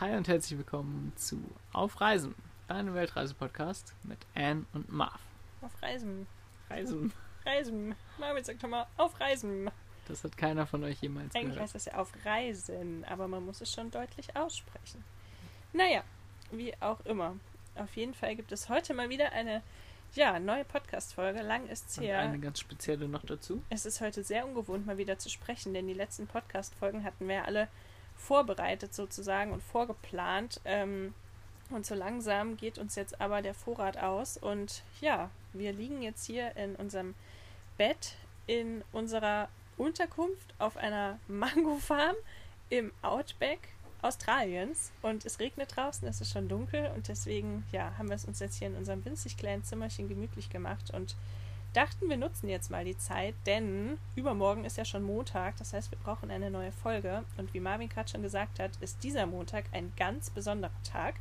Hi und herzlich willkommen zu Auf Reisen, deinem Weltreise-Podcast mit Anne und Marv. Auf Reisen. Reisen, Reisen. Marvin sagt doch mal auf Reisen. das hat keiner von euch jemals Eigentlich gehört. heißt das ja auf Reisen, aber man muss es schon deutlich aussprechen. Naja, wie auch immer. Auf jeden Fall gibt es heute mal wieder eine ja, neue Podcast-Folge. Lang ist's Und her. eine ganz spezielle noch dazu. Es ist heute sehr ungewohnt, mal wieder zu sprechen, denn die letzten Podcast-Folgen hatten wir alle vorbereitet sozusagen und vorgeplant. Ähm, und so langsam geht uns jetzt aber der Vorrat aus. Und ja, wir liegen jetzt hier in unserem Bett in unserer Unterkunft auf einer Mango-Farm im Outback Australiens. Und es regnet draußen, es ist schon dunkel und deswegen ja, haben wir es uns jetzt hier in unserem winzig kleinen Zimmerchen gemütlich gemacht und dachten, wir nutzen jetzt mal die Zeit, denn übermorgen ist ja schon Montag, das heißt, wir brauchen eine neue Folge. Und wie Marvin gerade schon gesagt hat, ist dieser Montag ein ganz besonderer Tag,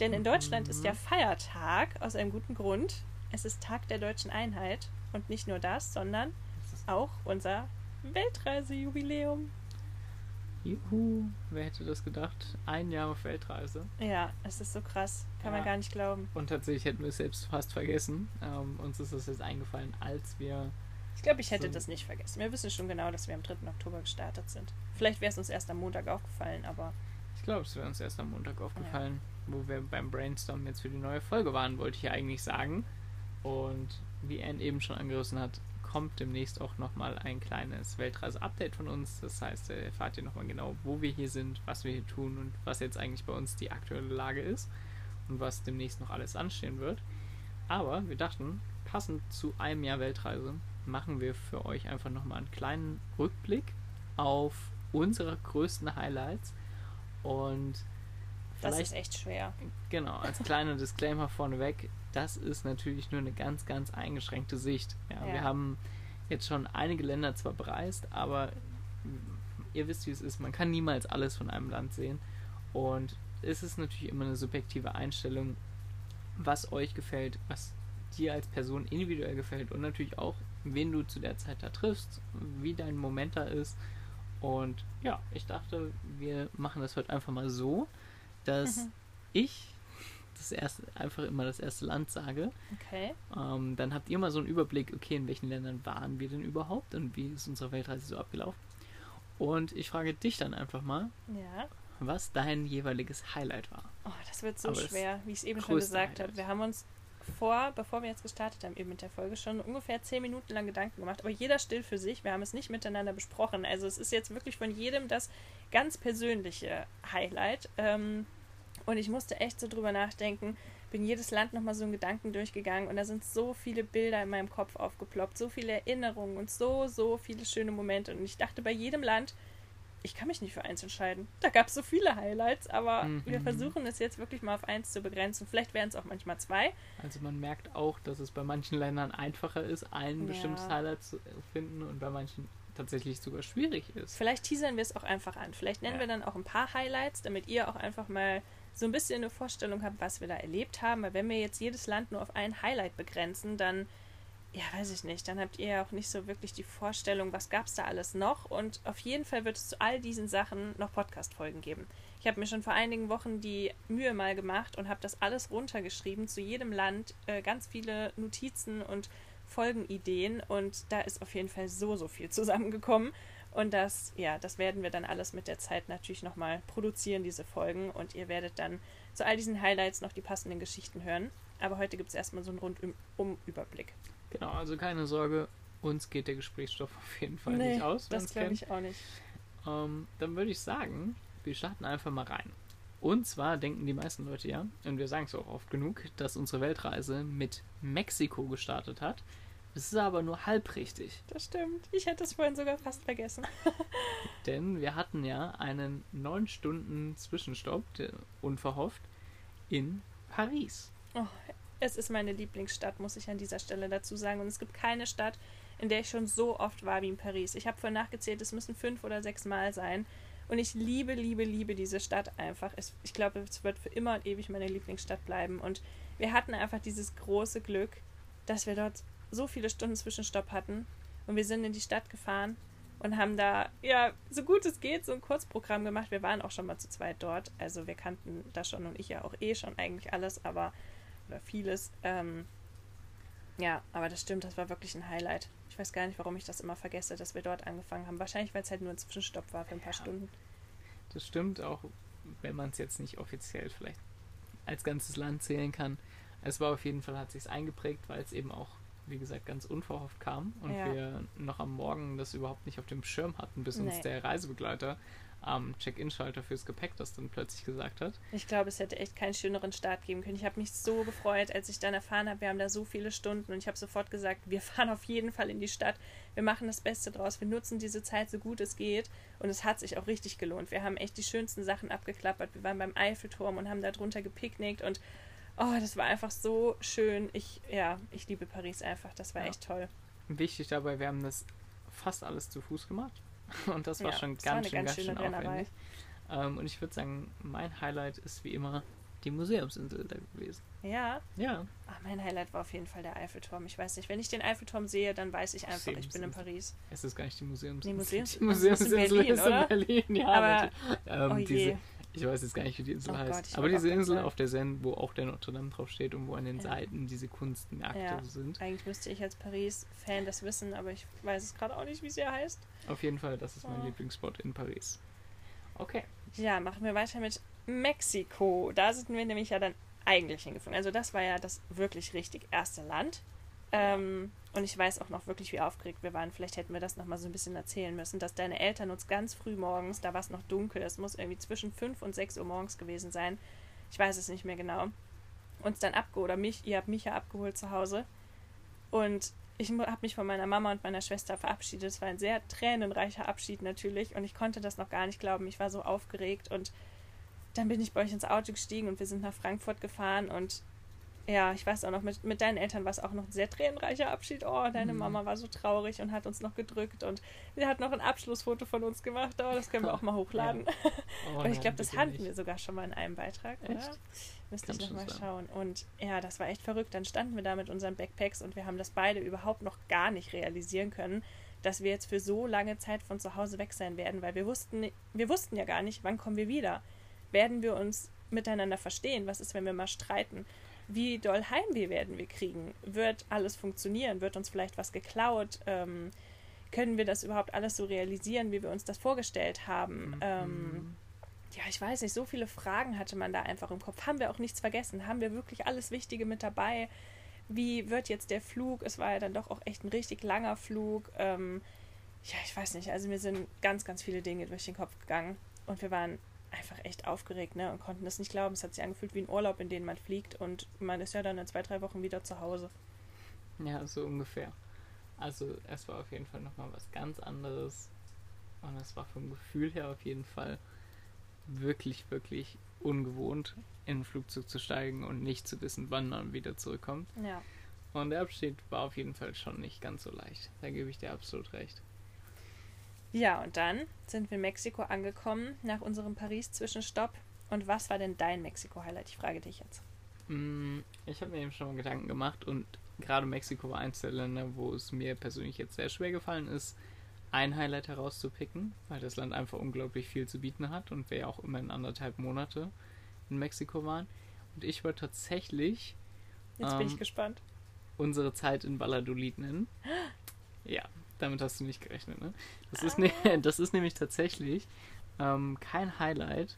denn in Deutschland ist ja Feiertag aus einem guten Grund. Es ist Tag der deutschen Einheit und nicht nur das, sondern auch unser Weltreisejubiläum. Juhu, wer hätte das gedacht? Ein Jahr auf Weltreise. Ja, es ist so krass, kann man Ja. gar nicht glauben. Und tatsächlich hätten wir es selbst fast vergessen. Ähm, uns ist das jetzt eingefallen, als wir. Ich glaube, ich hätte So. das nicht vergessen. Wir wissen schon genau, dass wir am 3. Oktober gestartet sind. Vielleicht wäre es uns erst am Montag aufgefallen, aber Ich glaube, es wäre uns erst am Montag aufgefallen, wo wir beim Brainstorm jetzt für die neue Folge waren, wollte ich ja eigentlich sagen. Und wie Anne eben schon angerissen hat, kommt demnächst auch nochmal ein kleines Weltreise-Update von uns. Das heißt, ihr erfahrt ihr nochmal genau, wo wir hier sind, was wir hier tun und was jetzt eigentlich bei uns die aktuelle Lage ist und was demnächst noch alles anstehen wird. Aber wir dachten, passend zu einem Jahr Weltreise machen wir für euch einfach nochmal einen kleinen Rückblick auf unsere größten Highlights und das ist echt schwer. Genau, als kleiner Disclaimer vorneweg, das ist natürlich nur eine ganz, ganz eingeschränkte Sicht. Ja, Ja. Wir haben jetzt schon einige Länder zwar bereist, aber ihr wisst, wie es ist, man kann niemals alles von einem Land sehen. Und es ist natürlich immer eine subjektive Einstellung, was euch gefällt, was dir als Person individuell gefällt und natürlich auch, wen du zu der Zeit da triffst, wie dein Moment da ist. Und ja, ich dachte, wir machen das heute einfach mal so, dass Mhm. ich das erste, einfach immer das erste Land sage. Okay. Ähm, dann habt ihr mal so einen Überblick, okay, in welchen Ländern waren wir denn überhaupt und wie ist unsere Weltreise so abgelaufen. Und ich frage dich dann einfach mal, Ja. was dein jeweiliges Highlight war. Oh, das wird so Aber schwer, wie ich es eben schon gesagt habe. Wir haben uns vor, bevor wir jetzt gestartet haben, eben mit der Folge schon ungefähr zehn Minuten lang Gedanken gemacht, aber jeder still für sich. Wir haben es nicht miteinander besprochen. Also es ist jetzt wirklich von jedem das ganz persönliche Highlight. Ähm, und ich musste echt so drüber nachdenken, bin jedes Land nochmal so einen Gedanken durchgegangen und da sind so viele Bilder in meinem Kopf aufgeploppt, so viele Erinnerungen und so, so viele schöne Momente. Und ich dachte bei jedem Land, ich kann mich nicht für eins entscheiden. Da gab es so viele Highlights, aber Mhm. wir versuchen es jetzt wirklich mal auf eins zu begrenzen. Vielleicht wären es auch manchmal zwei. Also man merkt auch, dass es bei manchen Ländern einfacher ist, ein Ja. bestimmtes Highlight zu finden und bei manchen tatsächlich sogar schwierig ist. Vielleicht teasern wir es auch einfach an. Vielleicht nennen Ja. wir dann auch ein paar Highlights, damit ihr auch einfach mal so ein bisschen eine Vorstellung habt, was wir da erlebt haben. Weil wenn wir jetzt jedes Land nur auf ein Highlight begrenzen, dann, ja, weiß ich nicht, dann habt ihr ja auch nicht so wirklich die Vorstellung, was gab es da alles noch. Und auf jeden Fall wird es zu all diesen Sachen noch Podcast-Folgen geben. Ich habe mir schon vor einigen Wochen die Mühe mal gemacht und habe das alles runtergeschrieben, zu jedem Land, äh, ganz viele Notizen und Folgenideen. Und da ist auf jeden Fall so, so viel zusammengekommen. Und das, ja, das werden wir dann alles mit der Zeit natürlich nochmal produzieren, diese Folgen. Und ihr werdet dann zu all diesen Highlights noch die passenden Geschichten hören. Aber heute gibt es erstmal so einen Rundum-Überblick. Genau, also keine Sorge, uns geht der Gesprächsstoff auf jeden Fall Nee, nicht aus. Das glaube ich auch nicht. Ähm, dann würde ich sagen, wir starten einfach mal rein. Und zwar denken die meisten Leute ja, und wir sagen es auch oft genug, dass unsere Weltreise mit Mexiko gestartet hat. Das ist aber nur halb richtig, Das stimmt. Ich hätte es vorhin sogar fast vergessen. denn wir hatten ja einen neun Stunden Zwischenstopp, unverhofft, in Paris. Oh, es ist meine Lieblingsstadt, muss ich an dieser Stelle dazu sagen. Und es gibt keine Stadt, in der ich schon so oft war wie in Paris. Ich habe vorhin nachgezählt, es müssen fünf oder sechs Mal sein. Und ich liebe, liebe, liebe diese Stadt einfach. Es, ich glaube, es wird für immer und ewig meine Lieblingsstadt bleiben. Und wir hatten einfach dieses große Glück, dass wir dort so viele Stunden Zwischenstopp hatten. Und wir sind in die Stadt gefahren und haben da, ja, so gut es geht, so ein Kurzprogramm gemacht. Wir waren auch schon mal zu zweit dort. Also wir kannten das schon und ich ja auch eh schon eigentlich alles, aber, oder vieles. Ähm, ja, aber das stimmt, das war wirklich ein Highlight. Ich weiß gar nicht, warum ich das immer vergesse, dass wir dort angefangen haben. Wahrscheinlich, weil es halt nur ein Zwischenstopp war für ein paar Ja. Stunden. Das stimmt auch, wenn man es jetzt nicht offiziell vielleicht als ganzes Land zählen kann. Es war auf jeden Fall, hat sich eingeprägt, weil es eben auch, wie gesagt, ganz unverhofft kam und Ja. wir noch am Morgen das überhaupt nicht auf dem Schirm hatten, bis uns Nee. der Reisebegleiter am Check-in-Schalter fürs Gepäck das dann plötzlich gesagt hat. Ich glaube, es hätte echt keinen schöneren Start geben können. Ich habe mich so gefreut, als ich dann erfahren habe, wir haben da so viele Stunden und ich habe sofort gesagt, wir fahren auf jeden Fall in die Stadt. Wir machen das Beste draus. Wir nutzen diese Zeit so gut es geht und es hat sich auch richtig gelohnt. Wir haben echt die schönsten Sachen abgeklappert. Wir waren beim Eiffelturm und haben da drunter gepicknickt und oh, das war einfach so schön. Ich ja, ich liebe Paris einfach. Das war Ja. echt toll. Wichtig dabei, wir haben das fast alles zu Fuß gemacht. Und das war Ja, schon das war ganz eine schön, ganz ganz schön aufwendig. Ähm, und ich würde sagen, mein Highlight ist wie immer die Museumsinsel da gewesen. Ja, Ja, ah, mein Highlight war auf jeden Fall der Eiffelturm. Ich weiß nicht, wenn ich den Eiffelturm sehe, dann weiß ich einfach, ich bin in Museumsinsel. Paris. es ist gar nicht die Museumsinsel. Nee, Museums- die das ist in Museumsinsel Berlin, ist in Berlin, ja. Aber- ähm, oh je. diese, ich weiß jetzt gar nicht, wie die Insel Oh heißt. Gott, aber diese Insel auf der Seine, wo auch der Notre Dame drauf steht und wo an den Ja. Seiten diese Kunstmärkte Ja. sind. Eigentlich müsste ich als Paris-Fan das wissen, aber ich weiß es gerade auch nicht, wie sie heißt. Auf jeden Fall, das ist mein Oh. Lieblingsspot in Paris. Okay. Ja, machen wir weiter mit Mexiko. Da sind wir nämlich ja dann eigentlich hingeflogen. Also das war ja das wirklich richtig erste Land. Ähm, und ich weiß auch noch wirklich, wie aufgeregt wir waren. Vielleicht hätten wir das noch mal so ein bisschen erzählen müssen, dass deine Eltern uns ganz früh morgens, da war es noch dunkel, es muss irgendwie zwischen 5 und 6 Uhr morgens gewesen sein. Ich weiß es nicht mehr genau. Uns dann abgeholt, oder mich, ihr habt mich ja abgeholt zu Hause. Und ich habe mich von meiner Mama und meiner Schwester verabschiedet. Es war ein sehr tränenreicher Abschied natürlich. Und ich konnte das noch gar nicht glauben. Ich war so aufgeregt. Und dann bin ich bei euch ins Auto gestiegen und wir sind nach Frankfurt gefahren. Und ja, ich weiß auch noch, mit, mit deinen Eltern war es auch noch ein sehr tränenreicher Abschied. Oh, deine Mhm. Mama war so traurig und hat uns noch gedrückt. Und sie hat noch ein Abschlussfoto von uns gemacht. Oh, das können wir auch mal hochladen. Oh, Aber ich glaube, das hatten nicht. wir sogar schon mal in einem Beitrag, oder? Echt? Müsste Kann ich nochmal schauen. Und ja, das war echt verrückt. Dann standen wir da mit unseren Backpacks und wir haben das beide überhaupt noch gar nicht realisieren können, dass wir jetzt für so lange Zeit von zu Hause weg sein werden, weil wir wussten, wir wussten ja gar nicht, wann kommen wir wieder. Werden wir uns miteinander verstehen? Was ist, wenn wir mal streiten? Wie doll Heimweh werden wir kriegen? Wird alles funktionieren? Wird uns vielleicht was geklaut? Ähm, können wir das überhaupt alles so realisieren, wie wir uns das vorgestellt haben? Mhm. Ähm, ja, ich weiß nicht, so viele Fragen hatte man da einfach im Kopf. Haben wir auch nichts vergessen? Haben wir wirklich alles Wichtige mit dabei? Wie wird jetzt der Flug? Es war ja dann doch auch echt ein richtig langer Flug. Ähm, ja, ich weiß nicht. Also mir sind ganz, ganz viele Dinge durch den Kopf gegangen. Und wir waren einfach echt aufgeregt ne? und konnten das nicht glauben. Es hat sich angefühlt wie ein Urlaub, in den man fliegt. Und man ist ja dann in zwei, drei Wochen wieder zu Hause. Ja, so ungefähr. Also es war auf jeden Fall nochmal was ganz anderes. Und es war vom Gefühl her auf jeden Fall wirklich, wirklich ungewohnt, in ein Flugzeug zu steigen und nicht zu wissen, wann man wieder zurückkommt. Ja. Und der Abschied war auf jeden Fall schon nicht ganz so leicht. Da gebe ich dir absolut recht. Ja, und dann sind wir in Mexiko angekommen nach unserem Paris-Zwischenstopp. Und was war denn dein Mexiko-Highlight? Ich frage dich jetzt. Mm, Ich habe mir eben schon mal Gedanken gemacht und gerade Mexiko war eins der Länder, wo es mir persönlich jetzt sehr schwer gefallen ist, ein Highlight herauszupicken, weil das Land einfach unglaublich viel zu bieten hat und wir ja auch immer in anderthalb Monate in Mexiko waren. Und ich wollte tatsächlich Jetzt bin ich Ähm, gespannt. unsere Zeit in Valladolid nennen. Ja, damit hast du nicht gerechnet, ne? Das ist, Ah. ne das ist nämlich tatsächlich ähm, kein Highlight,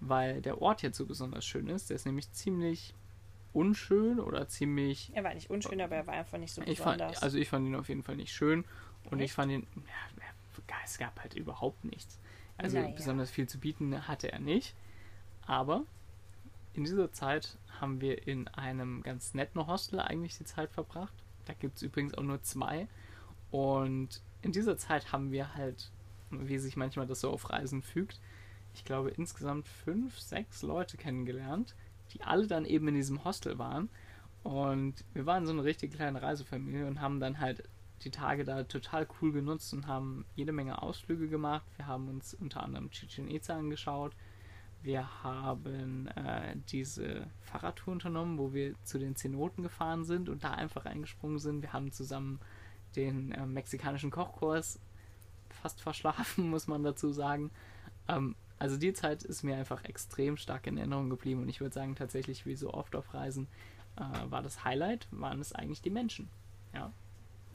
weil der Ort jetzt so besonders schön ist. Der ist nämlich ziemlich unschön oder ziemlich. Er war nicht unschön, aber er war einfach nicht so Ich fand, besonders. also ich fand ihn auf jeden Fall nicht schön und ich Echt? fand ihn. Ja, es gab halt überhaupt nichts. Also Naja. besonders viel zu bieten hatte er nicht. Aber in dieser Zeit haben wir in einem ganz netten Hostel eigentlich die Zeit verbracht. Da gibt es übrigens auch nur zwei. Und in dieser Zeit haben wir halt, wie sich manchmal das so auf Reisen fügt, ich glaube insgesamt fünf, sechs Leute kennengelernt, die alle dann eben in diesem Hostel waren. Und wir waren so eine richtig kleine Reisefamilie und haben dann halt die Tage da total cool genutzt und haben jede Menge Ausflüge gemacht. Wir haben uns unter anderem Chichen Itza angeschaut. Wir haben äh, diese Fahrradtour unternommen, wo wir zu den Zenoten gefahren sind und da einfach reingesprungen sind. Wir haben zusammen den äh, mexikanischen Kochkurs fast verschlafen, muss man dazu sagen. Ähm, also die Zeit ist mir einfach extrem stark in Erinnerung geblieben und ich würde sagen, tatsächlich wie so oft auf Reisen äh, war das Highlight, waren es eigentlich die Menschen. Ja.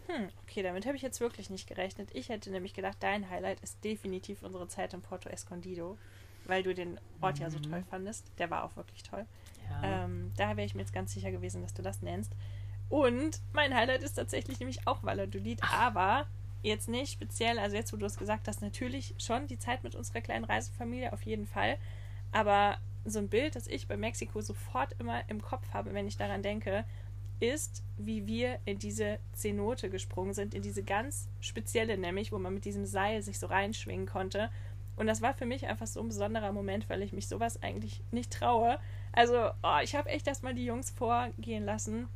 Hm, okay, damit habe ich jetzt wirklich nicht gerechnet. Ich hätte nämlich gedacht, dein Highlight ist definitiv unsere Zeit in Porto Escondido, weil du den Ort ja so Mhm. toll fandest. Der war auch wirklich toll. ja. Ähm, da wäre ich mir jetzt ganz sicher gewesen, dass du das nennst. Und mein Highlight ist tatsächlich nämlich auch Valladolid, aber jetzt nicht speziell, also jetzt, wo du es gesagt hast, natürlich schon die Zeit mit unserer kleinen Reisefamilie, auf jeden Fall. Aber so ein Bild, das ich bei Mexiko sofort immer im Kopf habe, wenn ich daran denke, ist, wie wir in diese Zenote gesprungen sind, in diese ganz spezielle nämlich, wo man mit diesem Seil sich so reinschwingen konnte. Und das war für mich einfach so ein besonderer Moment, weil ich mich sowas eigentlich nicht traue. Also, oh, ich habe echt erstmal die Jungs vorgehen lassen,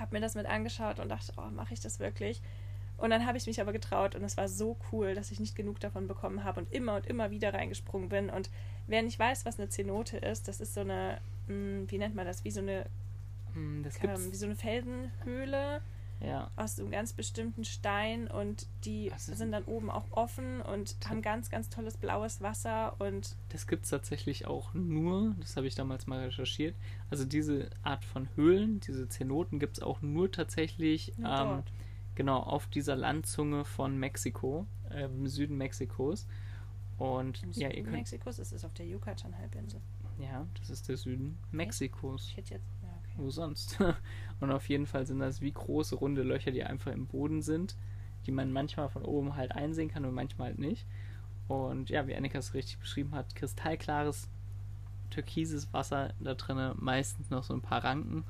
habe mir das mit angeschaut und dachte, oh, mache ich das wirklich? Und dann habe ich mich aber getraut und es war so cool, dass ich nicht genug davon bekommen habe und immer und immer wieder reingesprungen bin. Und wer nicht weiß, was eine Zenote ist, das ist so eine, mh, wie nennt man das, wie so eine, Hm, das ähm, wie so eine Felsenhöhle ja. aus so einem ganz bestimmten Stein und die Also- sind dann oben auch offen und haben ganz, ganz tolles blaues Wasser und Das gibt es tatsächlich auch nur, das habe ich damals mal recherchiert. Also diese Art von Höhlen, diese Zenoten gibt es auch nur tatsächlich nur ähm, genau auf dieser Landzunge von Mexiko, äh, im Süden Mexikos. Und Im ja, Süden ihr könnt, Mexikos ist es auf der Yucatan-Halbinsel. ja, das ist der Süden Mexikos. Ich hätte jetzt. Wo sonst? Und auf jeden Fall sind das wie große runde Löcher, die einfach im Boden sind, die man manchmal von oben halt einsehen kann und manchmal halt nicht. Und ja, wie Annika es richtig beschrieben hat, kristallklares, türkises Wasser da drinnen, meistens noch so ein paar Ranken.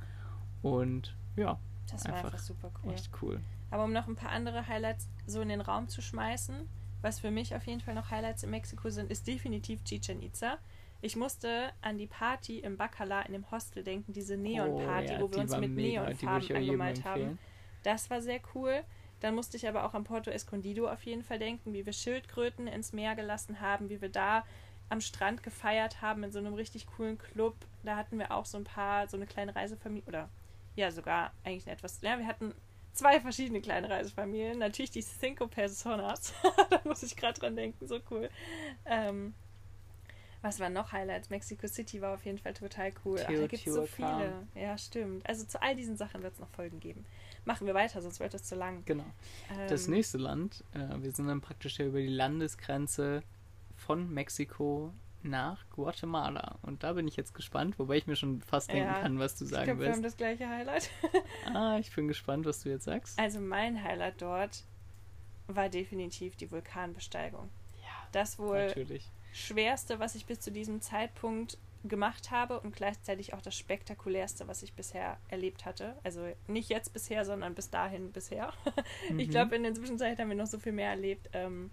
Und ja, Das war Einfach einfach super cool. echt cool. Aber um noch ein paar andere Highlights so in den Raum zu schmeißen, was für mich auf jeden Fall noch Highlights in Mexiko sind, ist definitiv Chichen Itza. Ich musste an die Party im Bacala in dem Hostel denken, diese Neon-Party, Oh, ja, wo wir uns mit mega, Neonfarben angemalt haben. Das war sehr cool. Dann musste ich aber auch an Porto Escondido auf jeden Fall denken, wie wir Schildkröten ins Meer gelassen haben, wie wir da am Strand gefeiert haben in so einem richtig coolen Club. Da hatten wir auch so ein paar, so eine kleine Reisefamilie, oder ja, sogar eigentlich etwas, ja, wir hatten zwei verschiedene kleine Reisefamilien. Natürlich die Cinco Personas. da muss ich gerade dran denken, so cool. Ähm, was waren noch Highlights? Mexico City war auf jeden Fall total cool. Ach, da gibt es so viele. Ja, stimmt. Also zu all diesen Sachen wird es noch Folgen geben. Machen wir weiter, sonst wird es zu lang. Genau. Das Ähm, nächste Land, äh, wir sind dann praktisch ja über die Landesgrenze von Mexiko nach Guatemala. Und da bin ich jetzt gespannt, wobei ich mir schon fast denken Ja, kann, was du Ich sagen glaube, wir haben das gleiche Highlight. Ah, ich bin gespannt, was du jetzt sagst. Also mein Highlight dort war definitiv die Vulkanbesteigung. Ja, Das wohl natürlich. Schwerste, was ich bis zu diesem Zeitpunkt gemacht habe und gleichzeitig auch das spektakulärste, was ich bisher erlebt hatte. Also nicht jetzt bisher, sondern bis dahin bisher. Ich Mhm. glaube, in der Zwischenzeit haben wir noch so viel mehr erlebt. Ähm,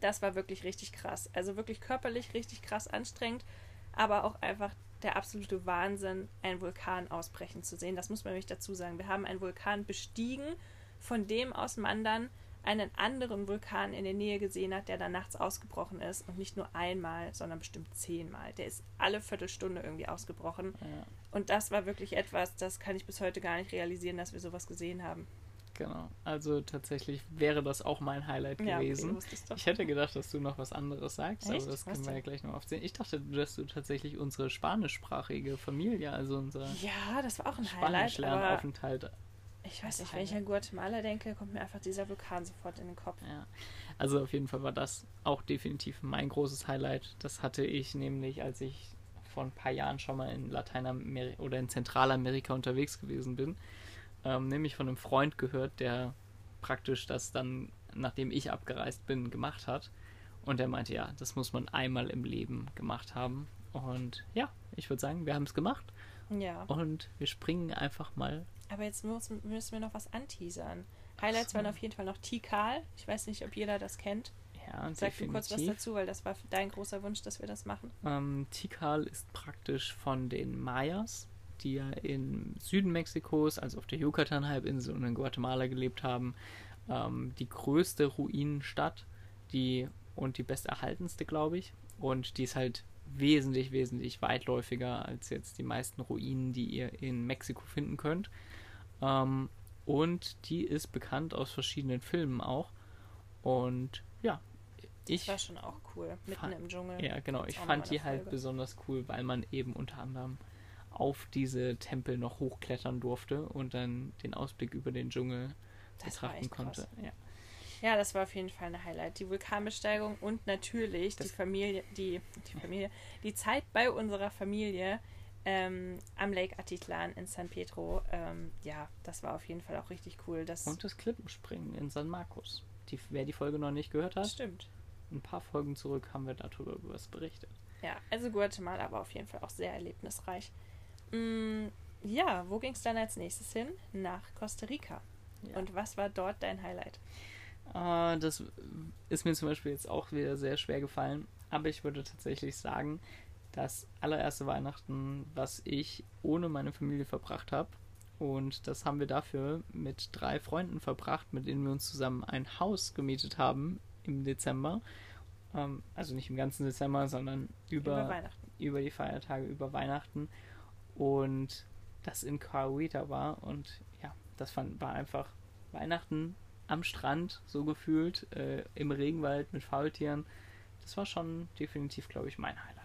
das war wirklich richtig krass. Also wirklich körperlich richtig krass anstrengend, aber auch einfach der absolute Wahnsinn, einen Vulkan ausbrechen zu sehen. Das muss man nämlich dazu sagen. Wir haben einen Vulkan bestiegen, von dem aus man dann einen anderen Vulkan in der Nähe gesehen hat, der dann nachts ausgebrochen ist. Und nicht nur einmal, sondern bestimmt zehnmal. Der ist alle Viertelstunde irgendwie ausgebrochen. Ja, Und das war wirklich etwas, das kann ich bis heute gar nicht realisieren, dass wir sowas gesehen haben. genau. Also tatsächlich wäre das auch mein Highlight Ja, okay, gewesen. doch. Ich hätte gedacht, dass du noch was anderes sagst, Echt? aber das können wir ja gleich noch aufsehen. Ich dachte, dass du tatsächlich unsere spanischsprachige Familie, also unser Ja, das war auch ein Highlight, Spanischlernaufenthalt ich weiß nicht, wenn ich an Guatemala denke, kommt mir einfach dieser Vulkan sofort in den Kopf. Ja, also auf jeden Fall war das auch definitiv mein großes Highlight. Das hatte ich nämlich, als ich vor ein paar Jahren schon mal in Lateinamerika oder in Zentralamerika unterwegs gewesen bin, ähm, nämlich von einem Freund gehört, der praktisch das dann, nachdem ich abgereist bin, gemacht hat. Und der meinte, ja, das muss man einmal im Leben gemacht haben. Und ja, ich würde sagen, wir haben es gemacht Ja, und wir springen einfach mal. Aber jetzt muss, müssen wir noch was anteasern. Highlights so. waren auf jeden Fall noch Tikal. Ich weiß nicht, ob jeder das kennt. Ja, Sag du kurz was definitiv. dazu, weil das war dein großer Wunsch, dass wir das machen. Ähm, Tikal ist praktisch von den Mayas, die ja im Süden Mexikos, also auf der Yucatan-Halbinsel und in Guatemala gelebt haben, ähm, die größte Ruinenstadt, die und die besterhaltenste, glaube ich. Und die ist halt wesentlich, wesentlich weitläufiger als jetzt die meisten Ruinen, die ihr in Mexiko finden könnt. Ähm, und die ist bekannt aus verschiedenen Filmen auch. Und ja, ich Das war schon auch cool. Mitten Fand- im Dschungel. ja, genau. Ich fand die halt Folge. besonders cool, weil man eben unter anderem auf diese Tempel noch hochklettern durfte und dann den Ausblick über den Dschungel Das betrachten konnte. Ja. Ja, das war auf jeden Fall ein Highlight. Die Vulkanbesteigung und natürlich die Das- Familie, die, die Familie, die Zeit bei unserer Familie ähm, am Lake Atitlan in San Pedro. Ähm, ja, das war auf jeden Fall auch richtig cool. Das Und das Klippenspringen in San Marcos. Die, wer die Folge noch nicht gehört hat, stimmt. ein paar Folgen zurück haben wir darüber was berichtet. Ja, also Guatemala war auf jeden Fall auch sehr erlebnisreich. Mm, ja, wo ging es dann als nächstes hin? Nach Costa Rica. Ja. Und was war dort dein Highlight? Äh, das ist mir zum Beispiel jetzt auch wieder sehr schwer gefallen. Aber ich würde tatsächlich sagen, das allererste Weihnachten, was ich ohne meine Familie verbracht habe. Und das haben wir dafür mit drei Freunden verbracht, mit denen wir uns zusammen ein Haus gemietet haben im Dezember. Ähm, also nicht im ganzen Dezember, sondern Über über, über die Feiertage, über Weihnachten. Und das in Cahuita war. Und ja, das fand, war einfach Weihnachten am Strand, so gefühlt, äh, im Regenwald mit Faultieren. Das war schon definitiv, glaube ich, mein Highlight.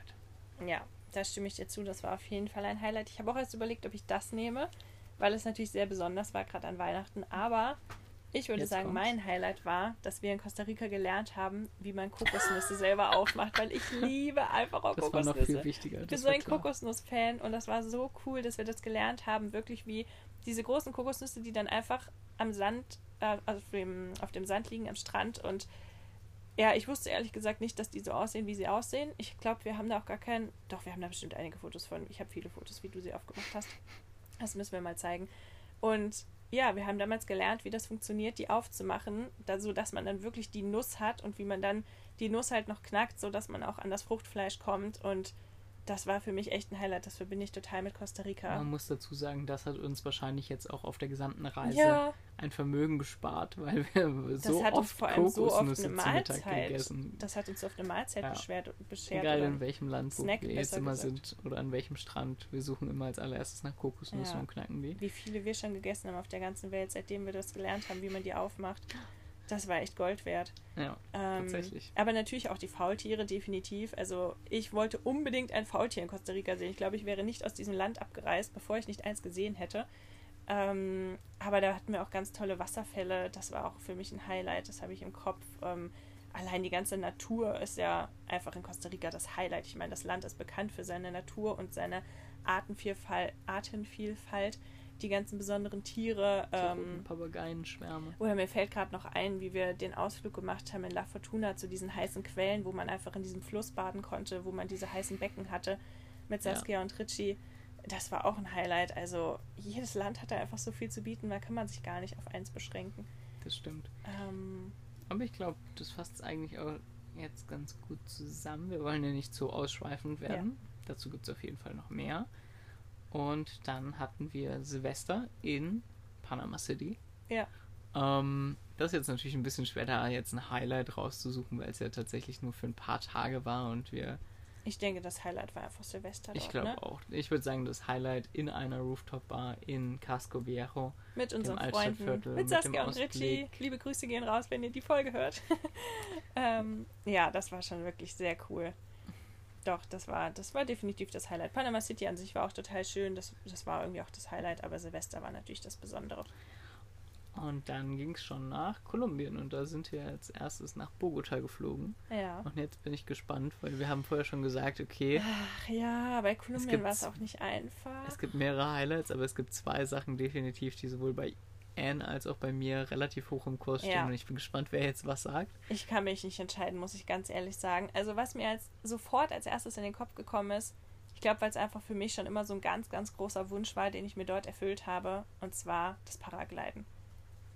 Ja, da stimme ich dir zu. Das war auf jeden Fall ein Highlight. Ich habe auch erst überlegt, ob ich das nehme, weil es natürlich sehr besonders war, gerade an Weihnachten. Aber ich würde Jetzt sagen, kommt's. mein Highlight war, dass wir in Costa Rica gelernt haben, wie man Kokosnüsse selber aufmacht, weil ich liebe einfach auch Das war noch Kokosnüsse. viel wichtiger. Ich bin so ein. Kokosnuss-Fan und das war so cool, dass wir das gelernt haben, wirklich wie diese großen Kokosnüsse, die dann einfach am Sand, äh, auf dem, auf dem Sand liegen, am Strand und ja, ich wusste ehrlich gesagt nicht, dass die so aussehen, wie sie aussehen. Ich glaube, wir haben da auch gar keinen. Doch, wir haben da bestimmt einige Fotos von. Ich habe viele Fotos, wie du sie aufgemacht hast. Das müssen wir mal zeigen. Und ja, wir haben damals gelernt, wie das funktioniert, die aufzumachen, da, so dass man dann wirklich die Nuss hat und wie man dann die Nuss halt noch knackt, so dass man auch an das Fruchtfleisch kommt. Und das war für mich echt ein Highlight. Das verbinde ich total mit Costa Rica. Man muss dazu sagen, das hat uns wahrscheinlich jetzt auch auf der gesamten Reise Ja, ein Vermögen gespart, weil wir so hat uns oft vor allem so oft Kokosnüsse eine zu Mittag Mahlzeit. gegessen. das hat uns auf eine Mahlzeit Ja. beschwert, beschert. Egal in welchem Land, Snack, wir jetzt immer gesagt. sind oder an welchem Strand, wir suchen immer als allererstes nach Kokosnüssen Ja. und knacken die. wie viele wir schon gegessen haben auf der ganzen Welt, seitdem wir das gelernt haben, wie man die aufmacht. Das war echt Gold wert. Ja, Ähm, tatsächlich. Aber natürlich auch die Faultiere, definitiv. Also ich wollte unbedingt ein Faultier in Costa Rica sehen. Ich glaube, ich wäre nicht aus diesem Land abgereist, bevor ich nicht eins gesehen hätte. Ähm, aber da hatten wir auch ganz tolle Wasserfälle. Das war auch für mich ein Highlight. Das habe ich im Kopf. Ähm, allein die ganze Natur ist ja einfach in Costa Rica das Highlight. Ich meine, das Land ist bekannt für seine Natur und seine Artenvielfalt. Artenvielfalt die ganzen besonderen Tiere. Ähm, Papageienschwärme. oder mir fällt gerade noch ein, wie wir den Ausflug gemacht haben in La Fortuna zu diesen heißen Quellen, wo man einfach in diesem Fluss baden konnte, wo man diese heißen Becken hatte mit Ja. Saskia und Richie. Das war auch ein Highlight. Also jedes Land hat da einfach so viel zu bieten, da kann man sich gar nicht auf eins beschränken. Das stimmt. Ähm, Aber ich glaube, das fasst eigentlich auch jetzt ganz gut zusammen. Wir wollen ja nicht so ausschweifend werden. Dazu gibt es auf jeden Fall noch mehr. Und dann hatten wir Silvester in Panama City. Ja. Ähm, das ist jetzt natürlich ein bisschen schwer, da jetzt ein Highlight rauszusuchen, weil es ja tatsächlich nur für ein paar Tage war und wir, ich denke, das Highlight war einfach Silvester ich dort, glaube ne? auch, ich würde sagen, das Highlight in einer Rooftop-Bar in Casco Viejo. Mit unseren Freunden, Altstadtviertel, mit mit dem Saskia und Richie. Liebe Grüße gehen raus, wenn ihr die Folge hört. ähm, ja, das war schon wirklich sehr cool. Doch, das war, das war definitiv das Highlight. Panama City an sich war auch total schön. Das, das war irgendwie auch das Highlight, aber Silvester war natürlich das Besondere. Und dann ging es schon nach Kolumbien und da sind wir als erstes nach Bogota geflogen. Ja. Und jetzt bin ich gespannt, weil wir haben vorher schon gesagt, okay, Ach ja, bei Kolumbien war es auch nicht einfach. es gibt mehrere Highlights, aber es gibt zwei Sachen definitiv, die sowohl bei Anne als auch bei mir relativ hoch im Kurs stehen. Ja. Und ich bin gespannt, wer jetzt was sagt. Ich kann mich nicht entscheiden, muss ich ganz ehrlich sagen. Also was mir als sofort als erstes in den Kopf gekommen ist, ich glaube, weil es einfach für mich schon immer so ein ganz, ganz großer Wunsch war, den ich mir dort erfüllt habe, und zwar das Paragliden.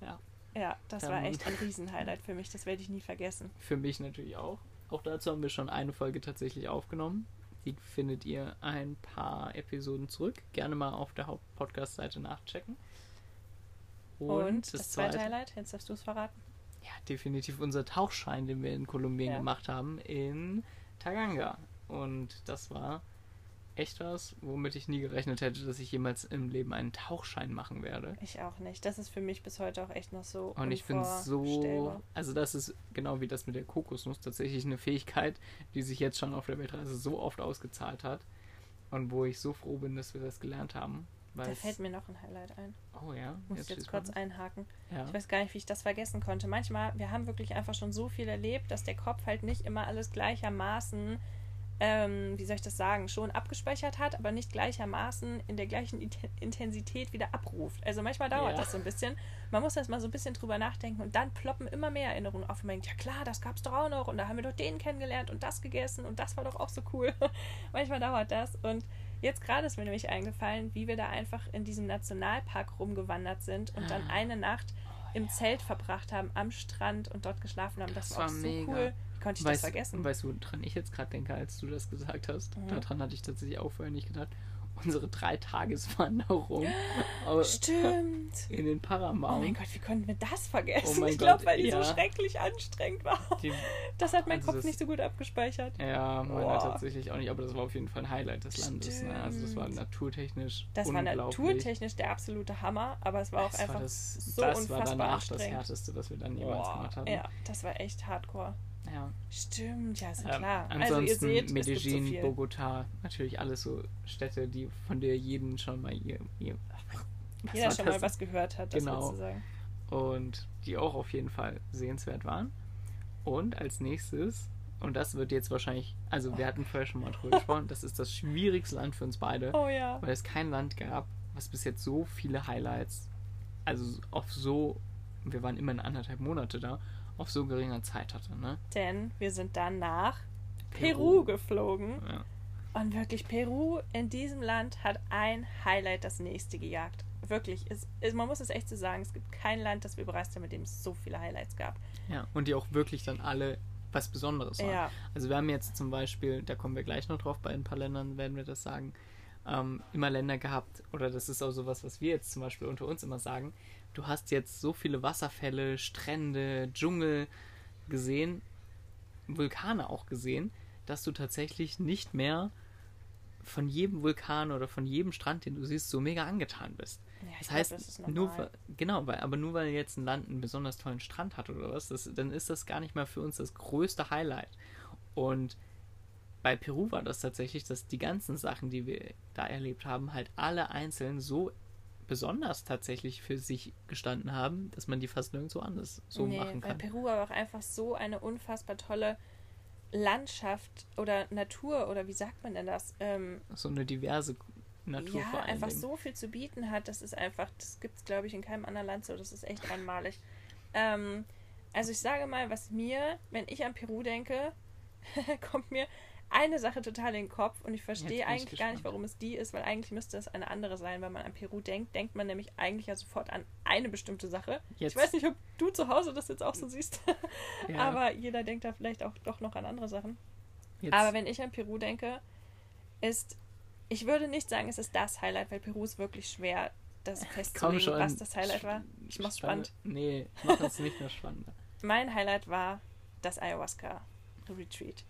Ja. Ja, das Dann- war echt ein Riesenhighlight für mich, das werde ich nie vergessen. Für mich natürlich auch. Auch dazu haben wir schon eine Folge tatsächlich aufgenommen. Die findet ihr ein paar Episoden zurück. Gerne mal auf der Hauptpodcast-Seite nachchecken. Und, das, zweite Highlight, jetzt darfst du es verraten. Ja, definitiv unser Tauchschein, den wir in Kolumbien Ja. gemacht haben, in Taganga. Und das war echt was, womit ich nie gerechnet hätte, dass ich jemals im Leben einen Tauchschein machen werde. Ich auch nicht. Das ist für mich bis heute auch echt noch so. Und ich bin so, also das ist genau wie das mit der Kokosnuss tatsächlich eine Fähigkeit, die sich jetzt schon auf der Weltreise so oft ausgezahlt hat und wo ich so froh bin, dass wir das gelernt haben. Da fällt mir noch ein Highlight ein. oh ja, Muss jetzt schieß kurz einhaken. Ja. Ich weiß gar nicht, wie ich das vergessen konnte. Manchmal, wir haben wirklich einfach schon so viel erlebt, dass der Kopf halt nicht immer alles gleichermaßen, ähm, wie soll ich das sagen, schon abgespeichert hat, aber nicht gleichermaßen in der gleichen Intensität wieder abruft. Also manchmal dauert Ja. das so ein bisschen. Man muss erst mal so ein bisschen drüber nachdenken und dann ploppen immer mehr Erinnerungen auf und man denkt, ja klar, das gab's doch auch noch und da haben wir doch den kennengelernt und das gegessen und das war doch auch so cool. manchmal dauert das und Jetzt gerade ist mir nämlich eingefallen, wie wir da einfach in diesem Nationalpark rumgewandert sind und dann Ah. eine Nacht im Zelt verbracht haben, am Strand und dort geschlafen haben. Das, Das war auch war so mega. cool. Wie konnte ich weißt, das vergessen? Weißt du, woran ich jetzt gerade denke, als du das gesagt hast? Mhm. Daran hatte ich tatsächlich auch vorher nicht gedacht. Unsere Dreitageswanderung Stimmt. in den Oh Paramount. mein Gott, wie konnten wir das vergessen? Oh ich glaube, weil die ja. so schrecklich anstrengend war. Die, Das hat mein Also Kopf das- nicht so gut abgespeichert. ja, meiner tatsächlich auch nicht, aber das war auf jeden Fall ein Highlight des Landes. Ne? Also das war Stimmt. naturtechnisch Das war naturtechnisch der absolute Hammer, aber es war auch das einfach war das, so das unfassbar war danach das härteste, was wir dann jemals Boah, gemacht haben. ja, das war echt hardcore. Ja. Stimmt, ja, ist Ähm, klar. ansonsten also ihr seht, so Medellin, viel. Bogota, natürlich alles so Städte, die von der jeden schon mal ihr, ihr Jeder schon das? mal was gehört hat, das Genau. willst du sagen. und die auch auf jeden Fall sehenswert waren. Und als nächstes, und das wird jetzt wahrscheinlich, also wir hatten vorher schon mal drüber gesprochen, das ist das schwierigste Land für uns beide, Oh ja. weil es kein Land gab, was bis jetzt so viele Highlights, also auf so, wir waren immer in anderthalb Monate da, auf so geringer Zeit hatte, ne? Denn wir sind dann nach Peru, Peru. geflogen. Ja. Und wirklich, Peru in diesem Land hat ein Highlight das nächste gejagt. Wirklich, es, es, man muss es echt so sagen, es gibt kein Land, das wir bereist haben, mit dem es so viele Highlights gab. ja, und die auch wirklich dann alle was Besonderes waren. Ja, Also wir haben jetzt zum Beispiel, da kommen wir gleich noch drauf, bei ein paar Ländern werden wir das sagen, ähm, immer Länder gehabt, oder das ist auch sowas, was wir jetzt zum Beispiel unter uns immer sagen, du hast jetzt so viele Wasserfälle, Strände, Dschungel gesehen, Vulkane auch gesehen, dass du tatsächlich nicht mehr von jedem Vulkan oder von jedem Strand, den du siehst, so mega angetan bist. ja Das glaub, heißt, das ist nur weil, genau, weil, aber nur weil jetzt ein Land einen besonders tollen Strand hat oder was, das, dann ist das gar nicht mal für uns das größte Highlight. Und bei Peru war das tatsächlich, dass die ganzen Sachen, die wir da erlebt haben, halt alle einzeln so besonders tatsächlich für sich gestanden haben, dass man die fast nirgendwo anders so nee, machen weil kann. Peru aber auch einfach so eine unfassbar tolle Landschaft oder Natur oder wie sagt man denn das? Ähm, So eine diverse Natur ja, einfach Dingen. so viel zu bieten hat. Das ist einfach, das gibt es, glaube ich, in keinem anderen Land so. Das ist echt einmalig. Ähm, also ich sage mal, was mir, wenn ich an Peru denke, kommt mir eine Sache total in den Kopf und ich verstehe ich eigentlich gar gespannt. nicht, warum es die ist, weil eigentlich müsste es eine andere sein. Wenn man an Peru denkt, denkt man nämlich eigentlich ja sofort an eine bestimmte Sache. Jetzt, Ich weiß nicht, ob du zu Hause das jetzt auch so siehst, ja, aber jeder denkt da vielleicht auch doch noch an andere Sachen. jetzt, Aber wenn ich an Peru denke, ist, ich würde nicht sagen, es ist das Highlight, weil Peru ist wirklich schwer, das festzulegen, schon. was das Highlight war. Ich mach's spannend. Nee, mach das nicht mehr spannender. Mein Highlight war das Ayahuasca Retreat.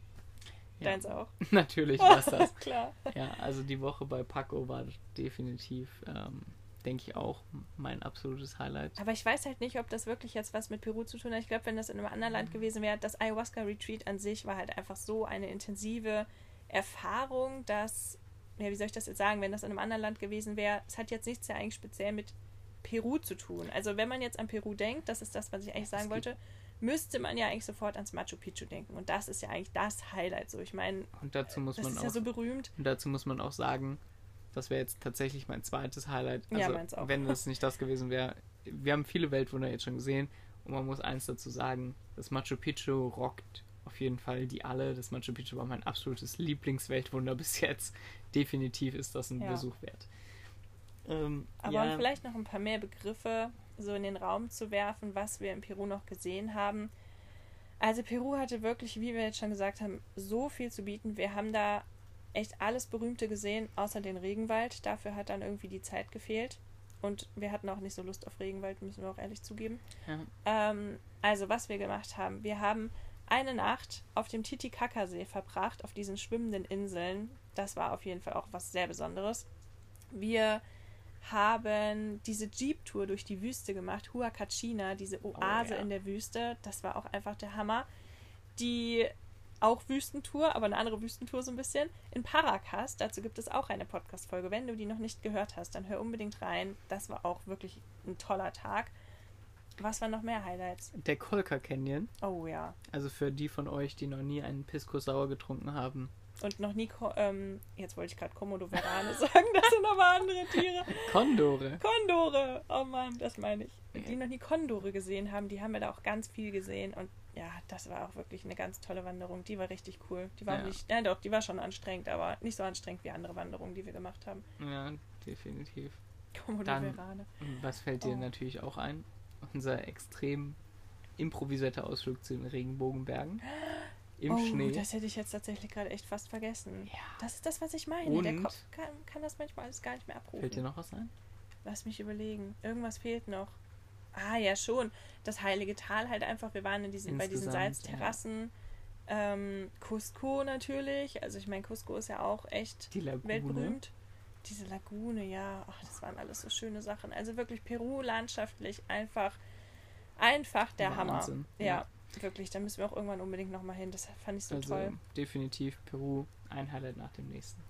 Ja. Deins auch? Natürlich war das. Klar. Ja, also die Woche bei Paco war definitiv, ähm, denke ich, auch mein absolutes Highlight. Aber ich weiß halt nicht, ob das wirklich jetzt was mit Peru zu tun hat. Ich glaube, wenn das in einem anderen Land gewesen wäre, das Ayahuasca Retreat an sich war halt einfach so eine intensive Erfahrung, dass, ja, wie soll ich das jetzt sagen, wenn das in einem anderen Land gewesen wäre, es hat jetzt nichts ja eigentlich speziell mit Peru zu tun. Also wenn man jetzt an Peru denkt, das ist das, was ich eigentlich Es sagen wollte, müsste man ja eigentlich sofort ans Machu Picchu denken. Und das ist ja eigentlich das Highlight. So, ich meine, Und dazu muss das man ist auch, ja so berühmt. und dazu muss man auch sagen, das wäre jetzt tatsächlich mein zweites Highlight. Ja, Also, auch. wenn das nicht das gewesen wäre, wir haben viele Weltwunder jetzt schon gesehen und man muss eins dazu sagen, das Machu Picchu rockt auf jeden Fall die alle. Das Machu Picchu war mein absolutes Lieblingsweltwunder bis jetzt. Definitiv ist das ein Ja. Besuch wert. Ähm, Aber ja, vielleicht noch ein paar mehr Begriffe so in den Raum zu werfen, was wir in Peru noch gesehen haben. Also Peru hatte wirklich, wie wir jetzt schon gesagt haben, so viel zu bieten. Wir haben da echt alles Berühmte gesehen, außer den Regenwald. Dafür hat dann irgendwie die Zeit gefehlt. Und wir hatten auch nicht so Lust auf Regenwald, müssen wir auch ehrlich zugeben. ja. Ähm, also, was wir gemacht haben, wir haben eine Nacht auf dem Titicacasee verbracht, auf diesen schwimmenden Inseln. Das war auf jeden Fall auch was sehr Besonderes. Wir haben diese Jeep-Tour durch die Wüste gemacht, Huacachina, diese Oase Oh, ja. in der Wüste. Das war auch einfach der Hammer. Die auch Wüstentour, aber eine andere Wüstentour so ein bisschen, in Paracas. Dazu gibt es auch eine Podcast-Folge. Wenn du die noch nicht gehört hast, dann hör unbedingt rein. Das war auch wirklich ein toller Tag. Was waren noch mehr Highlights? Der Kolka Canyon, Oh ja. also für die von euch, die noch nie einen Pisco Sauer getrunken haben. Und noch nie, Ko ähm, jetzt wollte ich gerade Komodo Verane sagen, das sind aber andere Tiere. Kondore. Kondore! Oh Mann, das meine ich. Ja. Die noch nie Kondore gesehen haben, die haben wir da auch ganz viel gesehen. Und ja, das war auch wirklich eine ganz tolle Wanderung. Die war richtig cool. Die war Ja. nicht, ja doch, die war schon anstrengend, aber nicht so anstrengend wie andere Wanderungen, die wir gemacht haben. Ja, definitiv. Komodo Dann- Verane. Und was fällt dir Oh. natürlich auch ein? Unser extrem improvisierter Ausflug zu den Regenbogenbergen. Im oh, Schnee. das hätte ich jetzt tatsächlich gerade echt fast vergessen. Ja. Das ist das, was ich meine. Der Und- Kopf kann, kann das manchmal alles gar nicht mehr abrufen. Fällt dir noch was ein? Lass mich überlegen. Irgendwas fehlt noch. Ah, ja, schon. Das Heilige Tal halt einfach. Wir waren in diesen, bei diesen Salzterrassen. Ähm, Cusco natürlich. Also ich meine, Cusco ist ja auch echt Die Lagune. weltberühmt. Diese Lagune, ja. Ach, das waren alles so schöne Sachen. Also wirklich Peru landschaftlich einfach, einfach der Wahnsinn, Hammer. Ja, wirklich. Da müssen wir auch irgendwann unbedingt nochmal hin. Das fand ich so Also toll. definitiv Peru, ein Highlight nach dem nächsten.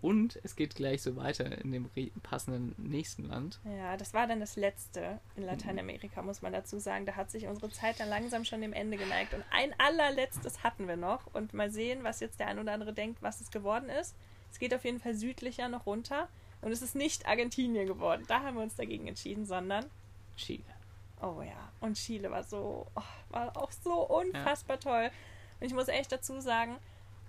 Und es geht gleich so weiter in dem passenden nächsten Land. Ja, das war dann das letzte Mhm. in Lateinamerika, muss man dazu sagen. Da hat sich unsere Zeit dann langsam schon dem Ende geneigt. Und ein allerletztes hatten wir noch. Und mal sehen, was jetzt der ein oder andere denkt, was es geworden ist. Es geht auf jeden Fall südlicher noch runter. Und es ist nicht Argentinien geworden. Da haben wir uns dagegen entschieden, sondern. Chile. Oh ja. Und Chile war so. Oh, war auch so unfassbar toll. Und ich muss echt dazu sagen,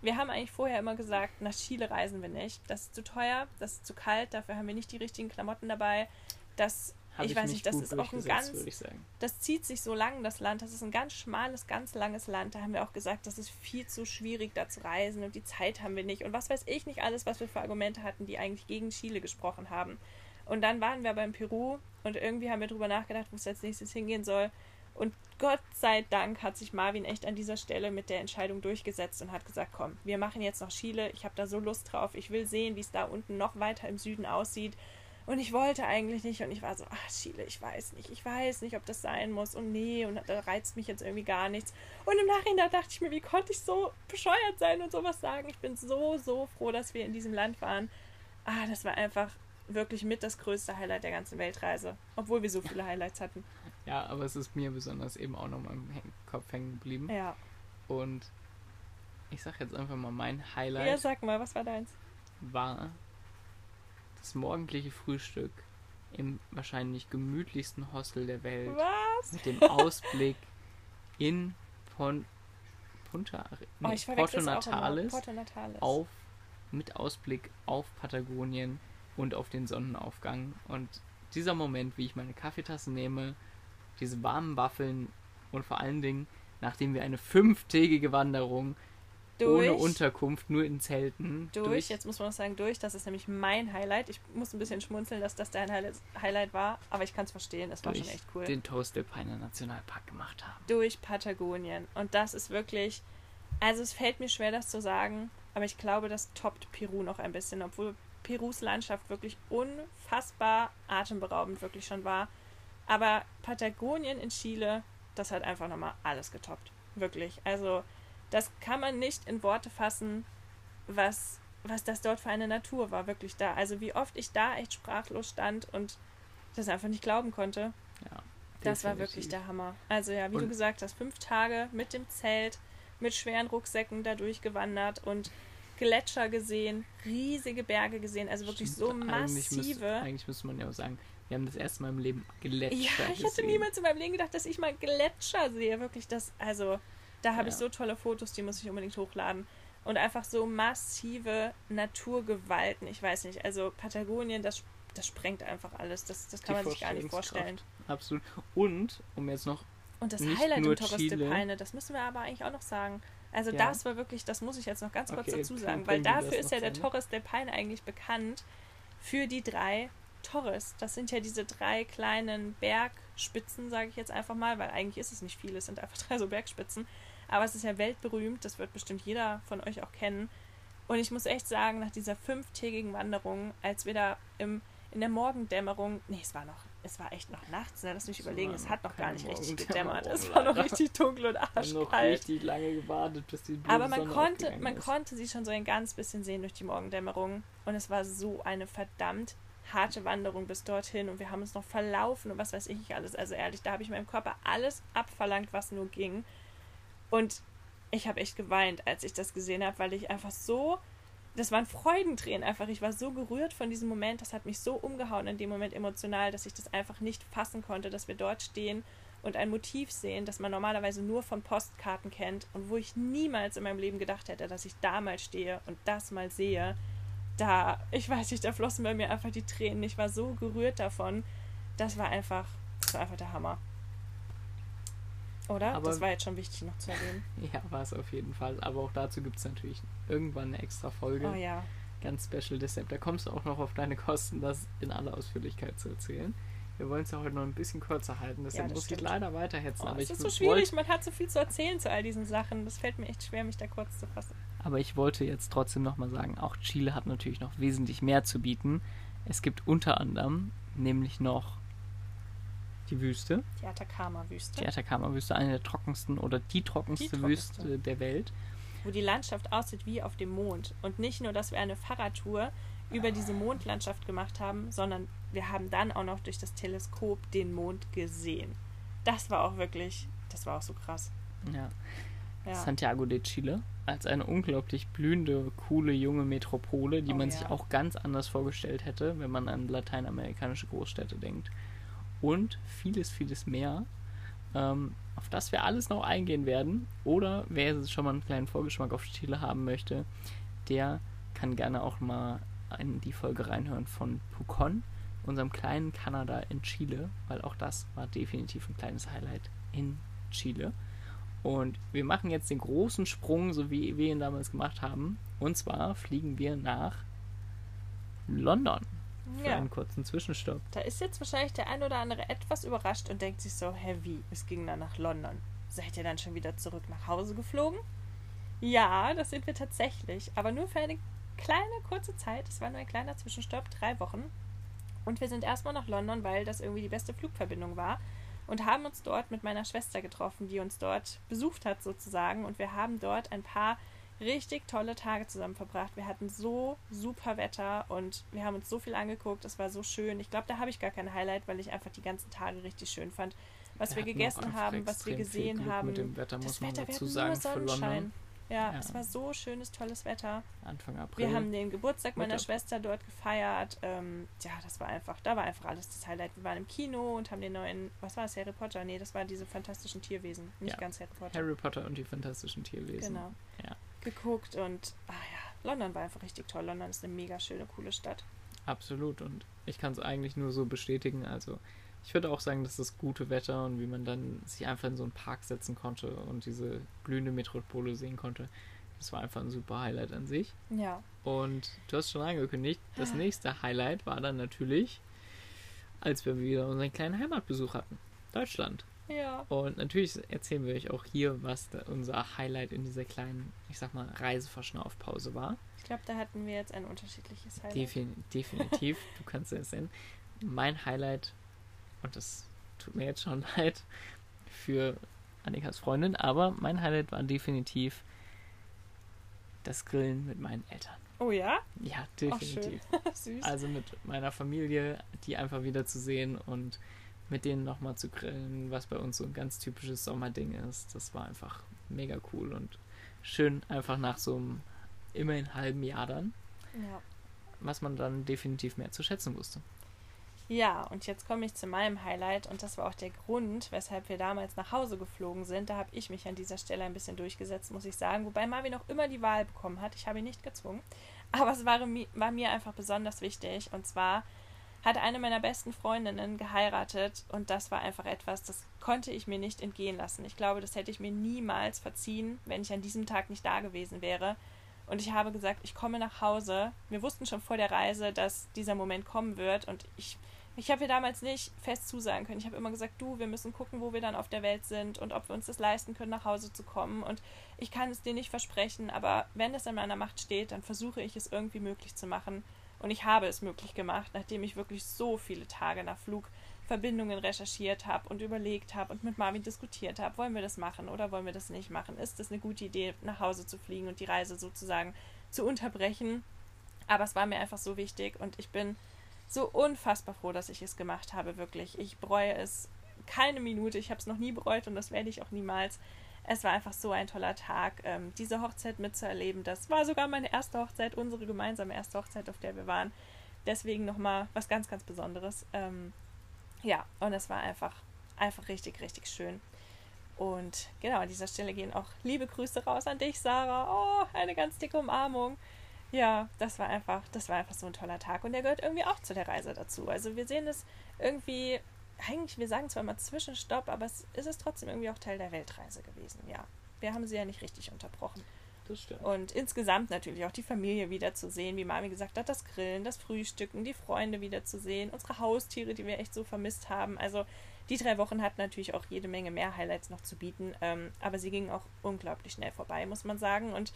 wir haben eigentlich vorher immer gesagt, nach Chile reisen wir nicht. Das ist zu teuer, das ist zu kalt, dafür haben wir nicht die richtigen Klamotten dabei. Das, Hab ich, weiß nicht, das ist auch ein ganz, ich das zieht sich so lang, das Land. Das ist ein ganz schmales, ganz langes Land. Da haben wir auch gesagt, das ist viel zu schwierig, da zu reisen und die Zeit haben wir nicht. Und was weiß ich nicht alles, was wir für Argumente hatten, die eigentlich gegen Chile gesprochen haben. Und dann waren wir beim Peru und irgendwie haben wir drüber nachgedacht, wo es als nächstes hingehen soll. Und Gott sei Dank hat sich Marvin echt an dieser Stelle mit der Entscheidung durchgesetzt und hat gesagt, komm, wir machen jetzt noch Chile. Ich habe da so Lust drauf. Ich will sehen, wie es da unten noch weiter im Süden aussieht. Und ich wollte eigentlich nicht und ich war so, ach Chile, ich weiß nicht, ich weiß nicht, ob das sein muss und nee und da reizt mich jetzt irgendwie gar nichts. Und im Nachhinein dachte ich mir, wie konnte ich so bescheuert sein und sowas sagen? Ich bin so, so froh, dass wir in diesem Land waren. Ah, das war einfach wirklich mit das größte Highlight der ganzen Weltreise, obwohl wir so viele Highlights hatten. Ja, aber es ist mir besonders eben auch noch mal im Kopf hängen geblieben. Ja. Und ich sag jetzt einfach mal, mein Ja, Highlight sag mal, was war deins? war das morgendliche Frühstück im wahrscheinlich gemütlichsten Hostel der Welt. Was? Mit dem Ausblick in Pon Punta Oh, nee, verwechsel Porto. Natales Porto Natales. auf mit Ausblick auf Patagonien und auf den Sonnenaufgang und dieser Moment, wie ich meine Kaffeetasse nehme, diese warmen Waffeln und vor allen Dingen, nachdem wir eine fünftägige Wanderung durch, ohne Unterkunft, nur in Zelten durch, jetzt muss man auch sagen, durch, das ist nämlich mein Highlight. Ich muss ein bisschen schmunzeln, dass das dein Highlight, war, aber ich kann es verstehen, es war durch schon echt cool. den Toast Alpine Nationalpark gemacht haben. durch Patagonien. Und das ist wirklich, also es fällt mir schwer, das zu sagen, aber ich glaube, das toppt Peru noch ein bisschen, obwohl Perus Landschaft wirklich unfassbar atemberaubend wirklich schon war. Aber Patagonien in Chile, das hat einfach nochmal alles getoppt. Wirklich. Also, das kann man nicht in Worte fassen, was, was das dort für eine Natur war, wirklich da. Also, wie oft ich da echt sprachlos stand und das einfach nicht glauben konnte. Ja, Das war wirklich der Hammer. Also ja, wie du Und- gesagt hast, fünf Tage mit dem Zelt, mit schweren Rucksäcken da durchgewandert und Gletscher gesehen, riesige Berge gesehen, also wirklich so Stimmt, eigentlich müsste, massive. eigentlich müsste man ja auch sagen, wir haben das erste Mal im Leben Gletscher Ja, ich hätte gesehen. niemals in meinem Leben gedacht, dass ich mal Gletscher sehe. Wirklich das, also da habe ich Ja. so tolle Fotos, die muss ich unbedingt hochladen. Und einfach so massive Naturgewalten. Ich weiß nicht, also Patagonien, das, das sprengt einfach alles. Das, das kann Die man sich gar nicht vorstellen. Absolut. Und, um jetzt noch Und das Highlight im Torres de Chile. Paine, das müssen wir aber eigentlich auch noch sagen. Also Ja. das war wirklich, das muss ich jetzt noch ganz kurz Okay, dazu sagen, weil dafür ist ja der Ende. Torres de Paine eigentlich bekannt für die drei Torres. Das sind ja diese drei kleinen Bergspitzen, sage ich jetzt einfach mal, weil eigentlich ist es nicht viel, es sind einfach drei so Bergspitzen. Aber es ist ja weltberühmt, das wird bestimmt jeder von euch auch kennen. Und ich muss echt sagen, nach dieser fünftägigen Wanderung, als wir da im, in der Morgendämmerung, nee, es war noch, es war echt noch nachts, ne? lass mich überlegen, es hat noch gar nicht richtig Morgendämmerung, gedämmert. Es war noch richtig dunkel und haben noch arschkalt. richtig lange gewartet, bis die Aber man Sonne konnte, man ist. konnte sie schon so ein ganz bisschen sehen durch die Morgendämmerung. Und es war so eine verdammt harte Wanderung bis dorthin. Und wir haben uns noch verlaufen und was weiß ich nicht alles. Also ehrlich, da habe ich meinem Körper alles abverlangt, was nur ging. Und ich habe echt geweint, als ich das gesehen habe, weil ich einfach so. Das waren Freudentränen einfach. Ich war so gerührt von diesem Moment. Das hat mich so umgehauen in dem Moment emotional, dass ich das einfach nicht fassen konnte, dass wir dort stehen und ein Motiv sehen, das man normalerweise nur von Postkarten kennt und wo ich niemals in meinem Leben gedacht hätte, dass ich da mal stehe und das mal sehe. Da, ich weiß nicht, da flossen bei mir einfach die Tränen. Ich war so gerührt davon. Das war einfach, das war einfach der Hammer. Oder? Aber- das war jetzt schon wichtig noch zu erwähnen. Ja, war es auf jeden Fall. Aber auch dazu gibt es natürlich irgendwann eine extra Folge. Oh ja. Ganz special deshalb. Da kommst du auch noch auf deine Kosten, das in aller Ausführlichkeit zu erzählen. Wir wollen es ja heute noch ein bisschen kürzer halten, deshalb das muss ich stimmt. leider weiterhetzen. Oh, aber, es ich ist so schwierig, man hat so viel zu erzählen zu all diesen Sachen. Das fällt mir echt schwer, mich da kurz zu fassen. aber ich wollte jetzt trotzdem nochmal sagen, auch Chile hat natürlich noch wesentlich mehr zu bieten. Es gibt unter anderem nämlich noch die Wüste, Die Atacama-Wüste, die Atacama-Wüste, eine der trockensten oder die trockenste, Die trockenste. Wüste der Welt. wo die Landschaft aussieht wie auf dem Mond. Und nicht nur, dass wir eine Fahrradtour über diese Mondlandschaft gemacht haben, sondern wir haben dann auch noch durch das Teleskop den Mond gesehen. Das war auch wirklich, das war auch so krass. Ja. Ja. Santiago de Chile als eine unglaublich blühende, coole junge Metropole, die Oh man ja. sich auch ganz anders vorgestellt hätte, wenn man an lateinamerikanische Großstädte denkt. Und vieles, vieles mehr, ähm, auf das wir alles noch eingehen werden. Oder wer jetzt schon mal einen kleinen Vorgeschmack auf Chile haben möchte, der kann gerne auch mal in die Folge reinhören von Pucon, unserem kleinen Kanada in Chile, weil auch das war definitiv ein kleines Highlight in Chile. Und wir machen jetzt den großen Sprung, so wie wir ihn damals gemacht haben. Und zwar fliegen wir nach London für ja. einen kurzen Zwischenstopp. Da ist jetzt wahrscheinlich der ein oder andere etwas überrascht und denkt sich so, hä, wie? Es ging dann nach London. Seid ihr dann schon wieder zurück nach Hause geflogen? Ja, das sind wir tatsächlich. Aber nur für eine kleine, kurze Zeit. Es war nur ein kleiner Zwischenstopp, drei Wochen. Und wir sind erstmal nach London, weil das irgendwie die beste Flugverbindung war. Und haben uns dort mit meiner Schwester getroffen, die uns dort besucht hat sozusagen. Und wir haben dort ein paar richtig tolle Tage zusammen verbracht. Wir hatten so super Wetter und wir haben uns so viel angeguckt. Es war so schön. Ich glaube, da habe ich gar kein Highlight, weil ich einfach die ganzen Tage richtig schön fand. Was wir, auch gegessen haben, was wir gesehen haben. Mit dem Wetter muss das man Wetter, wir dazu sagen Sonnenschein. Ja, Ja. es war so schönes, tolles Wetter. Anfang April. Wir haben den Geburtstag meiner Mitte. Schwester dort gefeiert. Ähm, ja, das war einfach, da war einfach alles das Highlight. Wir waren im Kino und haben den neuen, was war das, Harry Potter? Nee, das waren diese fantastischen Tierwesen. Nicht Ja. ganz Harry Potter. Harry Potter und die fantastischen Tierwesen. Genau. Ja. Geguckt und, ah ja, London war einfach richtig toll. London ist eine mega schöne, coole Stadt. Absolut. Und ich kann es eigentlich nur so bestätigen. Also ich würde auch sagen, dass das gute Wetter und wie man dann sich einfach in so einen Park setzen konnte und diese blühende Metropole sehen konnte, das war einfach ein super Highlight an sich. Ja. Und du hast schon angekündigt, das Ah. nächste Highlight war dann natürlich, als wir wieder unseren kleinen Heimatbesuch hatten. Deutschland. Ja. Und natürlich erzählen wir euch auch hier, was unser Highlight in dieser kleinen, ich sag mal, Reiseverschnaufpause war. Ich glaube, da hatten wir jetzt ein unterschiedliches Highlight. Defin definitiv, du kannst es sehen. Mein Highlight, und das tut mir jetzt schon leid für Annikas Freundin, aber mein Highlight war definitiv das Grillen mit meinen Eltern. Oh ja? Ja, definitiv. Süß. Also mit meiner Familie, die einfach wieder zu sehen und mit denen nochmal zu grillen, was bei uns so ein ganz typisches Sommerding ist. Das war einfach mega cool und schön einfach nach so einem immerhin halben Jahr dann, ja. was man dann definitiv mehr zu schätzen wusste. Ja, und jetzt komme ich zu meinem Highlight und das war auch der Grund, weshalb wir damals nach Hause geflogen sind. Da habe ich mich an dieser Stelle ein bisschen durchgesetzt, muss ich sagen. Wobei Marvin noch immer die Wahl bekommen hat. Ich habe ihn nicht gezwungen. Aber es war, war mir einfach besonders wichtig. Und zwar hat eine meiner besten Freundinnen geheiratet und das war einfach etwas, das konnte ich mir nicht entgehen lassen. Ich glaube, das hätte ich mir niemals verziehen, wenn ich an diesem Tag nicht da gewesen wäre. Und ich habe gesagt, ich komme nach Hause. Wir wussten schon vor der Reise, dass dieser Moment kommen wird und ich ich habe ihr damals nicht fest zusagen können. Ich habe immer gesagt, du, wir müssen gucken, wo wir dann auf der Welt sind und ob wir uns das leisten können, nach Hause zu kommen. Und ich kann es dir nicht versprechen, aber wenn es in meiner Macht steht, dann versuche ich es irgendwie möglich zu machen. Und ich habe es möglich gemacht, nachdem ich wirklich so viele Tage nach Flugverbindungen recherchiert habe und überlegt habe und mit Marvin diskutiert habe, wollen wir das machen oder wollen wir das nicht machen? Ist es eine gute Idee, nach Hause zu fliegen und die Reise sozusagen zu unterbrechen? Aber es war mir einfach so wichtig und ich bin so unfassbar froh, dass ich es gemacht habe, wirklich. Ich bereue es keine Minute. Ich habe es noch nie bereut und das werde ich auch niemals. Es war einfach so ein toller Tag, ähm, diese Hochzeit mitzuerleben. Das war sogar meine erste Hochzeit, unsere gemeinsame erste Hochzeit, auf der wir waren. Deswegen nochmal was ganz, ganz Besonderes. Ähm, ja, und es war einfach, einfach richtig, richtig schön. Und genau, an dieser Stelle gehen auch liebe Grüße raus an dich, Sarah. Oh, eine ganz dicke Umarmung. Ja, das war einfach, das war einfach so ein toller Tag und der gehört irgendwie auch zu der Reise dazu. Also wir sehen es irgendwie, eigentlich, wir sagen zwar immer Zwischenstopp, aber es ist es trotzdem irgendwie auch Teil der Weltreise gewesen, ja. Wir haben sie ja nicht richtig unterbrochen. Das stimmt. Und insgesamt natürlich auch die Familie wiederzusehen, wie Mami gesagt hat, das Grillen, das Frühstücken, die Freunde wiederzusehen, unsere Haustiere, die wir echt so vermisst haben. Also die drei Wochen hatten natürlich auch jede Menge mehr Highlights noch zu bieten, ähm, aber sie gingen auch unglaublich schnell vorbei, muss man sagen. Und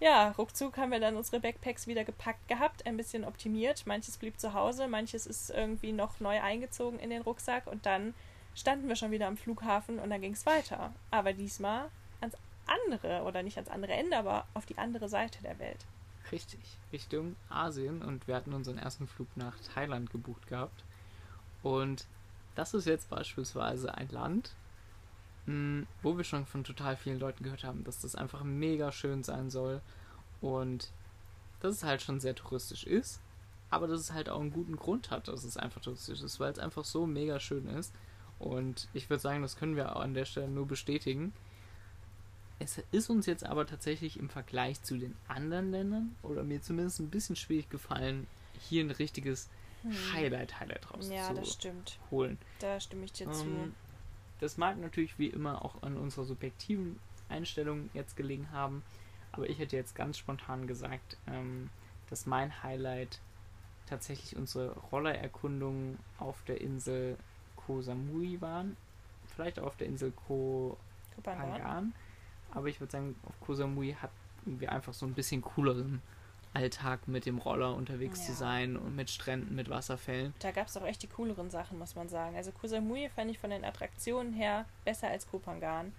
ja, ruckzuck haben wir dann unsere Backpacks wieder gepackt gehabt, ein bisschen optimiert. Manches blieb zu Hause, manches ist irgendwie noch neu eingezogen in den Rucksack und dann standen wir schon wieder am Flughafen und dann ging es weiter. Aber diesmal ans andere, oder nicht ans andere Ende, aber auf die andere Seite der Welt. Richtig, Richtung Asien und wir hatten unseren ersten Flug nach Thailand gebucht gehabt. Und das ist jetzt beispielsweise ein Land, mh, wo wir schon von total vielen Leuten gehört haben, dass das einfach mega schön sein soll und dass es halt schon sehr touristisch ist, aber dass es halt auch einen guten Grund hat, dass es einfach touristisch ist, weil es einfach so mega schön ist. Und ich würde sagen, das können wir auch an der Stelle nur bestätigen. Es ist uns jetzt aber tatsächlich im Vergleich zu den anderen Ländern, oder mir zumindest ein bisschen schwierig gefallen, hier ein richtiges Highlight-Highlight Hm. Ja, das rauszuholen. stimmt. Da stimme ich dir zu. Das mag natürlich wie immer auch an unserer subjektiven Einstellung jetzt gelegen haben, aber ich hätte jetzt ganz spontan gesagt, ähm, dass mein Highlight tatsächlich unsere Rollererkundungen auf der Insel Koh Samui waren. Vielleicht auch auf der Insel Koh. Phangan. Aber ich würde sagen, auf Koh Samui hatten wir einfach so ein bisschen cooleren Alltag mit dem Roller unterwegs zu Ja. sein und mit Stränden, mit Wasserfällen. Da gab es auch echt die cooleren Sachen, muss man sagen. Also Koh Samui fand ich von den Attraktionen her besser als Kopangan.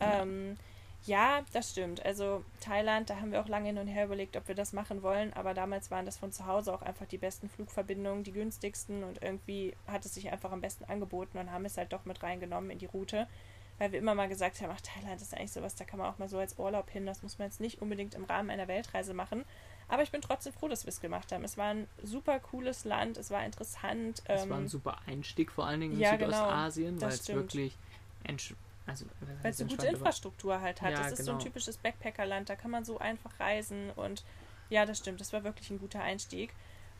Ja. Ähm, ja, das stimmt. Also Thailand, da haben wir auch lange hin und her überlegt, ob wir das machen wollen, aber damals waren das von zu Hause auch einfach die besten Flugverbindungen, die günstigsten und irgendwie hat es sich einfach am besten angeboten und haben es halt doch mit reingenommen in die Route, weil wir immer mal gesagt haben, ach Thailand ist eigentlich sowas, da kann man auch mal so als Urlaub hin, das muss man jetzt nicht unbedingt im Rahmen einer Weltreise machen. Aber ich bin trotzdem froh, dass wir es gemacht haben. Es war ein super cooles Land, es war interessant. Es ähm, war ein super Einstieg vor allen Dingen in ja, genau. Südostasien, Das weil es wirklich also, Weil es eine gute Infrastruktur halt hat. Ja, es ist so ein genau. typisches Backpackerland, da kann man so einfach reisen und ja, das stimmt, das war wirklich ein guter Einstieg.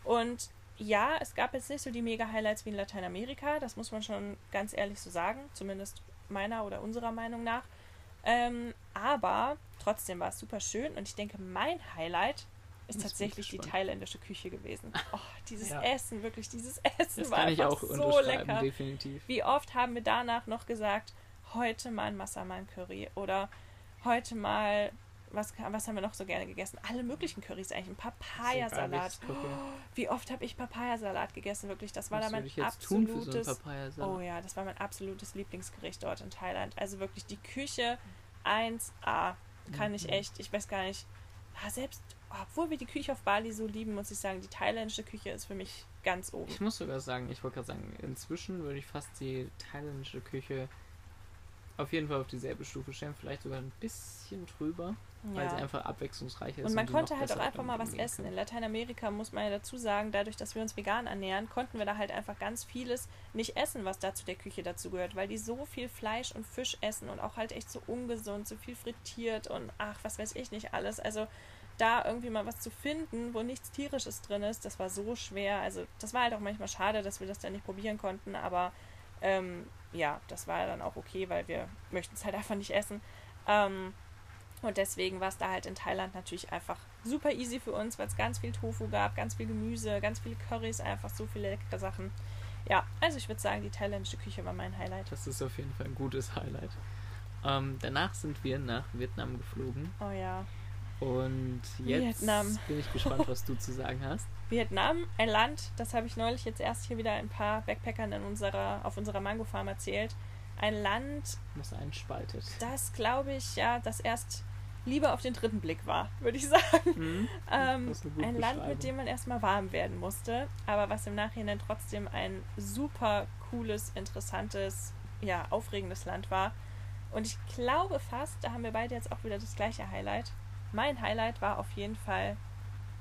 Und ja, es gab jetzt nicht so die Mega-Highlights wie in Lateinamerika, das muss man schon ganz ehrlich so sagen, zumindest meiner oder unserer Meinung nach. Ähm, aber trotzdem war es super schön und ich denke, mein Highlight ist ich tatsächlich die thailändische Küche gewesen. Oh, dieses Ja. Essen, wirklich, dieses Essen Das war kann ich auch so lecker. definitiv. Wie oft haben wir danach noch gesagt, heute mal ein Massaman Curry oder heute mal, was, was haben wir noch so gerne gegessen? Alle möglichen Currys eigentlich, ein Papayasalat. Curry. Wie oft habe ich Papayasalat gegessen, wirklich, das war Was da mein ich so absolutes Papayasalat? Oh ja, das war mein absolutes Lieblingsgericht dort in Thailand. Also wirklich die Küche 1A kann ich Mhm. echt, ich weiß gar nicht, ah, selbst obwohl wir die Küche auf Bali so lieben, muss ich sagen, die thailändische Küche ist für mich ganz oben. Ich muss sogar sagen, ich wollte gerade sagen, inzwischen würde ich fast die thailändische Küche auf jeden Fall auf dieselbe Stufe stellen, vielleicht sogar ein bisschen drüber, weil sie Ja. einfach abwechslungsreicher ist. Und man die konnte halt auch einfach mal was essen. können. In Lateinamerika muss man ja dazu sagen, dadurch, dass wir uns vegan ernähren, konnten wir da halt einfach ganz vieles nicht essen, was da zu der Küche dazu gehört, weil die so viel Fleisch und Fisch essen und auch halt echt so ungesund, so viel frittiert und ach, was weiß ich nicht alles. Also da irgendwie mal was zu finden, wo nichts tierisches drin ist, das war so schwer. Also das war halt auch manchmal schade, dass wir das dann nicht probieren konnten, aber ähm, ja, das war dann auch okay, weil wir möchten es halt einfach nicht essen. Ähm, und deswegen war es da halt in Thailand natürlich einfach super easy für uns, weil es ganz viel Tofu gab, ganz viel Gemüse, ganz viele Currys, einfach so viele leckere Sachen. Ja, also ich würde sagen, die thailändische Küche war mein Highlight. Das ist auf jeden Fall ein gutes Highlight. Ähm, danach sind wir nach Vietnam geflogen Oh ja. Und jetzt Vietnam. bin ich gespannt, was du zu sagen hast. Vietnam, ein Land, das habe ich neulich jetzt erst hier wieder ein paar Backpackern in unserer, auf unserer Mango-Farm erzählt. Ein Land, Was einspaltet. das glaube ich ja, das erst lieber auf den dritten Blick war, würde ich sagen. Mhm. Ähm, Das ein Land, mit dem man erstmal warm werden musste, aber was im Nachhinein trotzdem ein super cooles, interessantes, ja, aufregendes Land war. Und ich glaube fast, da haben wir beide jetzt auch wieder das gleiche Highlight. Mein Highlight war auf jeden Fall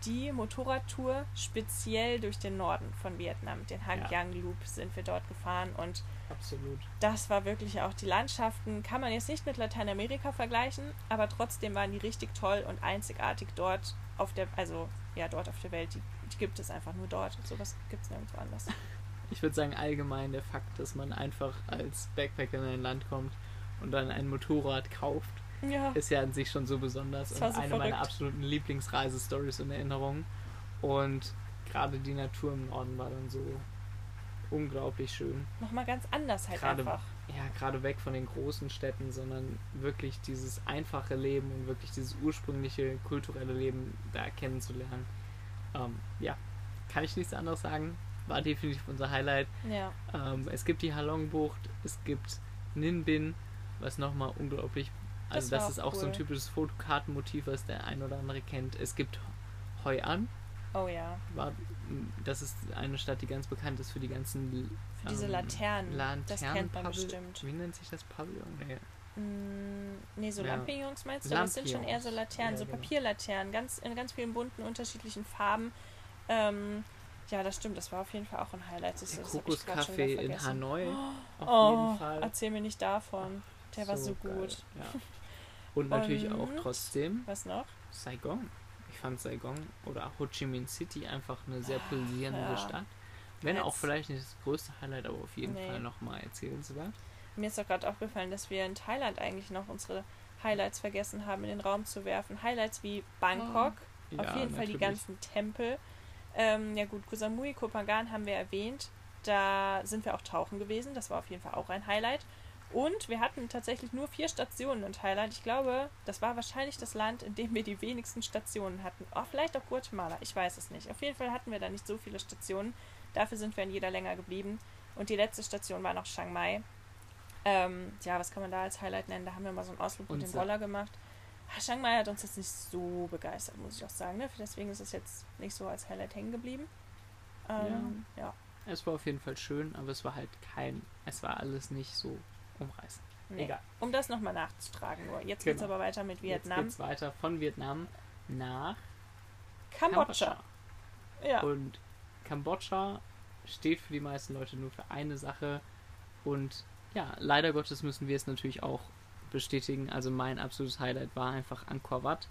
die Motorradtour speziell durch den Norden von Vietnam. Den Hang Ja. Yang Loop sind wir dort gefahren und Absolut. das war wirklich auch die Landschaften, kann man jetzt nicht mit Lateinamerika vergleichen, aber trotzdem waren die richtig toll und einzigartig dort auf der, also ja, dort auf der Welt. Die, die gibt es einfach nur dort. Sowas gibt es nirgendwo anders. Ich würde sagen, allgemein der Fakt, dass man einfach als Backpacker in ein Land kommt und dann ein Motorrad kauft, Ja, ist ja an sich schon so besonders Das und war so eine meiner verrückt. absoluten Lieblingsreisestories in Erinnerung. Und gerade die Natur im Norden war dann so unglaublich schön. nochmal ganz anders halt Gerade- einfach. Ja, gerade weg von den großen Städten, sondern wirklich dieses einfache Leben und wirklich dieses ursprüngliche kulturelle Leben da kennenzulernen. Ähm, ja, kann ich nichts anderes sagen. War definitiv unser Highlight. Ja, Ähm, es gibt die Halong-Bucht, es gibt Ninh Bin, was nochmal unglaublich. Also, Das das, ist auch so ein cool. typisches Fotokartenmotiv, was der ein oder andere kennt. Es gibt Hoi An, oh ja. war, das ist eine Stadt, die ganz bekannt ist für die ganzen. Für diese ähm, Laternen. das kennt man Laternenpavill- bestimmt. Wie nennt sich das Pavillon? Nee. Mm, nee, so Ja. Lampignons meinst du? Aber es sind schon eher so. Laternen, Ja, so genau. Papierlaternen, ganz, in ganz vielen bunten, unterschiedlichen Farben. Ähm, ja, das stimmt, das war auf jeden Fall auch ein Highlight. Das, Der das Kokoscafé in. Hanoi. Auf Oh, jeden Fall. erzähl mir nicht davon. Der war so geil, gut. Ja. Und natürlich auch Und? trotzdem Was noch? Saigon. Ich fand Saigon oder Ho Chi Minh City einfach eine sehr pulsierende ja. Stadt. Wenn auch Jetzt- vielleicht nicht das größte Highlight, aber auf jeden Nee. Fall nochmal erzählenswert. Mir ist doch gerade aufgefallen, dass wir in Thailand eigentlich noch unsere Highlights vergessen haben, in den Raum zu werfen. Highlights wie Bangkok, Ja, auf jeden Fall die natürlich. ganzen Tempel. Ähm, ja gut, Koh Samui, Koh Phangan haben wir erwähnt. Da sind wir auch tauchen gewesen. Das war auf jeden Fall auch ein Highlight. Und wir hatten tatsächlich nur vier Stationen in Thailand. Ich glaube, das war wahrscheinlich das Land, in dem wir die wenigsten Stationen hatten. Oh, vielleicht auch Guatemala, ich weiß es nicht. Auf jeden Fall hatten wir da nicht so viele Stationen. Dafür sind wir in jeder länger geblieben. Und die letzte Station war noch Chiang Mai. Ähm, ja, was kann man da als Highlight nennen? Da haben wir mal so einen Ausflug mit dem Roller gemacht. Ah, Chiang Mai hat uns jetzt nicht so begeistert, muss ich auch sagen. Ne? Deswegen ist es jetzt nicht so als Highlight hängen geblieben. Ähm, ja. Es war auf jeden Fall schön, aber es war halt kein, es war alles nicht so umreißend. Nee. Egal. Um das nochmal nachzutragen nur. Jetzt Genau. aber weiter mit Vietnam. Jetzt geht's weiter von Vietnam nach Kambodscha. Ja. Und Kambodscha steht für die meisten Leute nur für eine Sache. Und ja, leider Gottes müssen wir es natürlich auch bestätigen. Also mein absolutes Highlight war einfach Angkor Wat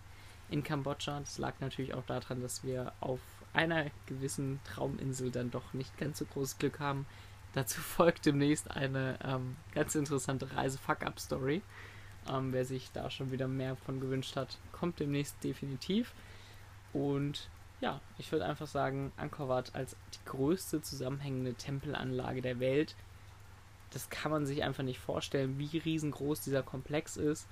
in Kambodscha. Das lag natürlich auch daran, dass wir auf einer gewissen Trauminsel dann doch nicht ganz so großes Glück haben. Dazu folgt demnächst eine ähm, ganz interessante Reise-Fuck-Up-Story. Ähm, wer sich da schon wieder mehr von gewünscht hat, kommt demnächst definitiv. Und ja, ich würde einfach sagen, Angkor Wat als die größte zusammenhängende Tempelanlage der Welt. Das kann man sich einfach nicht vorstellen, wie riesengroß dieser Komplex ist.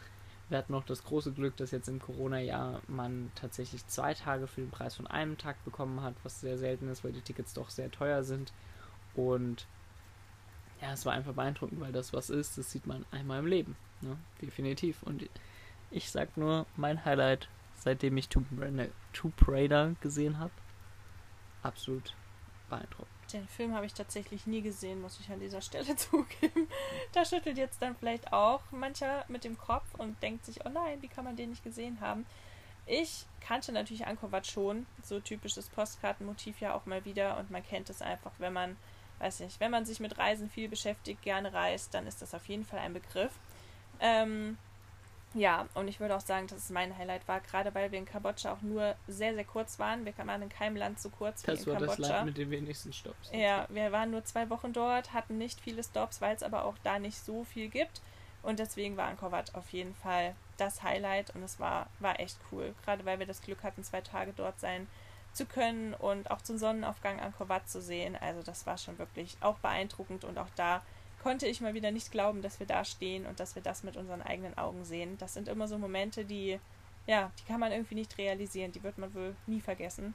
Wir hatten noch das große Glück, dass jetzt im Corona-Jahr man tatsächlich zwei Tage für den Preis von einem Tag bekommen hat, was sehr selten ist, weil die Tickets doch sehr teuer sind. Und ja, es war einfach beeindruckend, weil das was ist, das sieht man einmal im Leben. Ne? Definitiv. Und ich sag nur, mein Highlight, seitdem ich Tomb Raider, Tomb Raider gesehen habe, absolut beeindruckend. Den Film habe ich tatsächlich nie gesehen, muss ich an dieser Stelle zugeben. Da schüttelt jetzt dann vielleicht auch mancher mit dem Kopf und denkt sich, oh nein, wie kann man den nicht gesehen haben? Ich kannte natürlich Angkor Wat schon, so typisches Postkartenmotiv ja auch mal wieder und man kennt es einfach, wenn man, weiß nicht, wenn man sich mit Reisen viel beschäftigt, gerne reist, dann ist das auf jeden Fall ein Begriff. Ähm, ja, und ich würde auch sagen, dass es mein Highlight war, gerade weil wir in Kambodscha auch nur sehr, sehr kurz waren. Wir waren in keinem Land so kurz wie Das in war das Kambodscha. Land mit den wenigsten Stops. Ja, wir waren nur zwei Wochen dort, hatten nicht viele Stops, weil es aber auch da nicht so viel gibt. Und deswegen war Angkor Wat auf jeden Fall das Highlight und es war, war echt cool. Gerade weil wir das Glück hatten, zwei Tage dort sein zu können und auch zum Sonnenaufgang Angkor Wat zu sehen. Also das war schon wirklich auch beeindruckend und auch da konnte ich mal wieder nicht glauben, dass wir da stehen und dass wir das mit unseren eigenen Augen sehen. Das sind immer so Momente, die, ja, die kann man irgendwie nicht realisieren, die wird man wohl nie vergessen.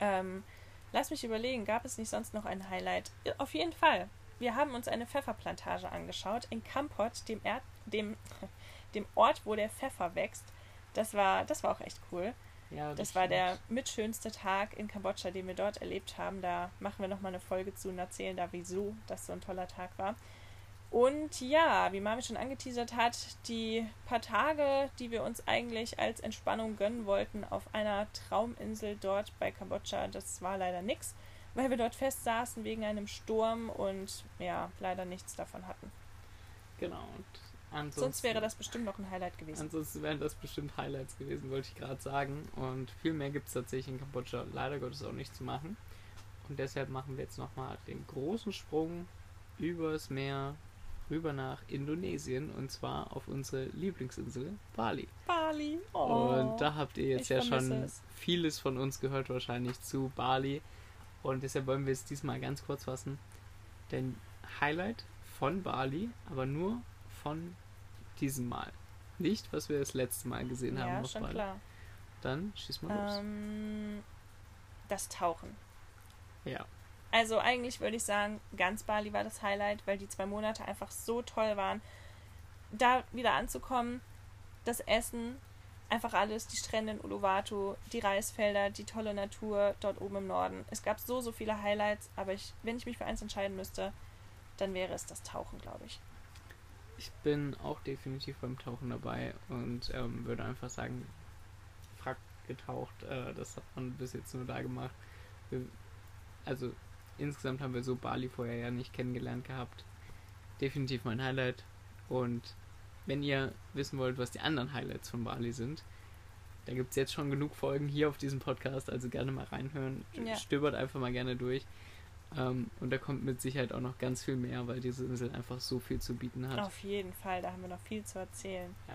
Ähm, lass mich überlegen, gab es nicht sonst noch ein Highlight? Auf jeden Fall. Wir haben uns eine Pfefferplantage angeschaut in Kampot, dem, Erd dem, dem Ort, wo der Pfeffer wächst. Das war, das war auch echt cool. Ja, Das war der mitschönste Tag in Kambodscha, den wir dort erlebt haben. Da machen wir nochmal eine Folge zu und erzählen da, wieso das so ein toller Tag war. Und ja, wie Mami schon angeteasert hat, die paar Tage, die wir uns eigentlich als Entspannung gönnen wollten auf einer Trauminsel dort bei Kambodscha, das war leider nix, weil wir dort festsaßen wegen einem Sturm und ja, leider nichts davon hatten. Genau. Und ansonsten, Sonst wäre das bestimmt noch ein Highlight gewesen. Ansonsten wären das bestimmt Highlights gewesen, wollte ich gerade sagen. Und viel mehr gibt es tatsächlich in Kambodscha leider Gottes auch nicht zu machen. Und deshalb machen wir jetzt nochmal den großen Sprung übers Meer rüber nach Indonesien und zwar auf unsere Lieblingsinsel Bali. Bali. Oh. Und da habt ihr jetzt ja schon es. vieles von uns gehört, wahrscheinlich zu Bali. Und deshalb wollen wir es diesmal ganz kurz fassen. Denn Highlight von Bali, aber nur von diesem Mal. Nicht, was wir das letzte Mal gesehen haben ja, schon klar. Dann schieß mal los. Ähm, das Tauchen. Ja. Also eigentlich würde ich sagen, ganz Bali war das Highlight, weil die zwei Monate einfach so toll waren. Da wieder anzukommen, das Essen, einfach alles, die Strände in Uluwatu, die Reisfelder, die tolle Natur dort oben im Norden. Es gab so, so viele Highlights, aber ich, wenn ich mich für eins entscheiden müsste, dann wäre es das Tauchen, glaube ich. Ich bin auch definitiv beim Tauchen dabei und ähm, würde einfach sagen, Frack getaucht, äh, das hat man bis jetzt nur da gemacht. Wir, also insgesamt haben wir so Bali vorher ja nicht kennengelernt gehabt. Definitiv mein Highlight. Und wenn ihr wissen wollt, was die anderen Highlights von Bali sind, da gibt es jetzt schon genug Folgen hier auf diesem Podcast, also gerne mal reinhören. Ja. Stöbert einfach mal gerne durch. Ähm, und da kommt mit Sicherheit auch noch ganz viel mehr, weil diese Insel einfach so viel zu bieten hat. Auf jeden Fall, da haben wir noch viel zu erzählen. Ja.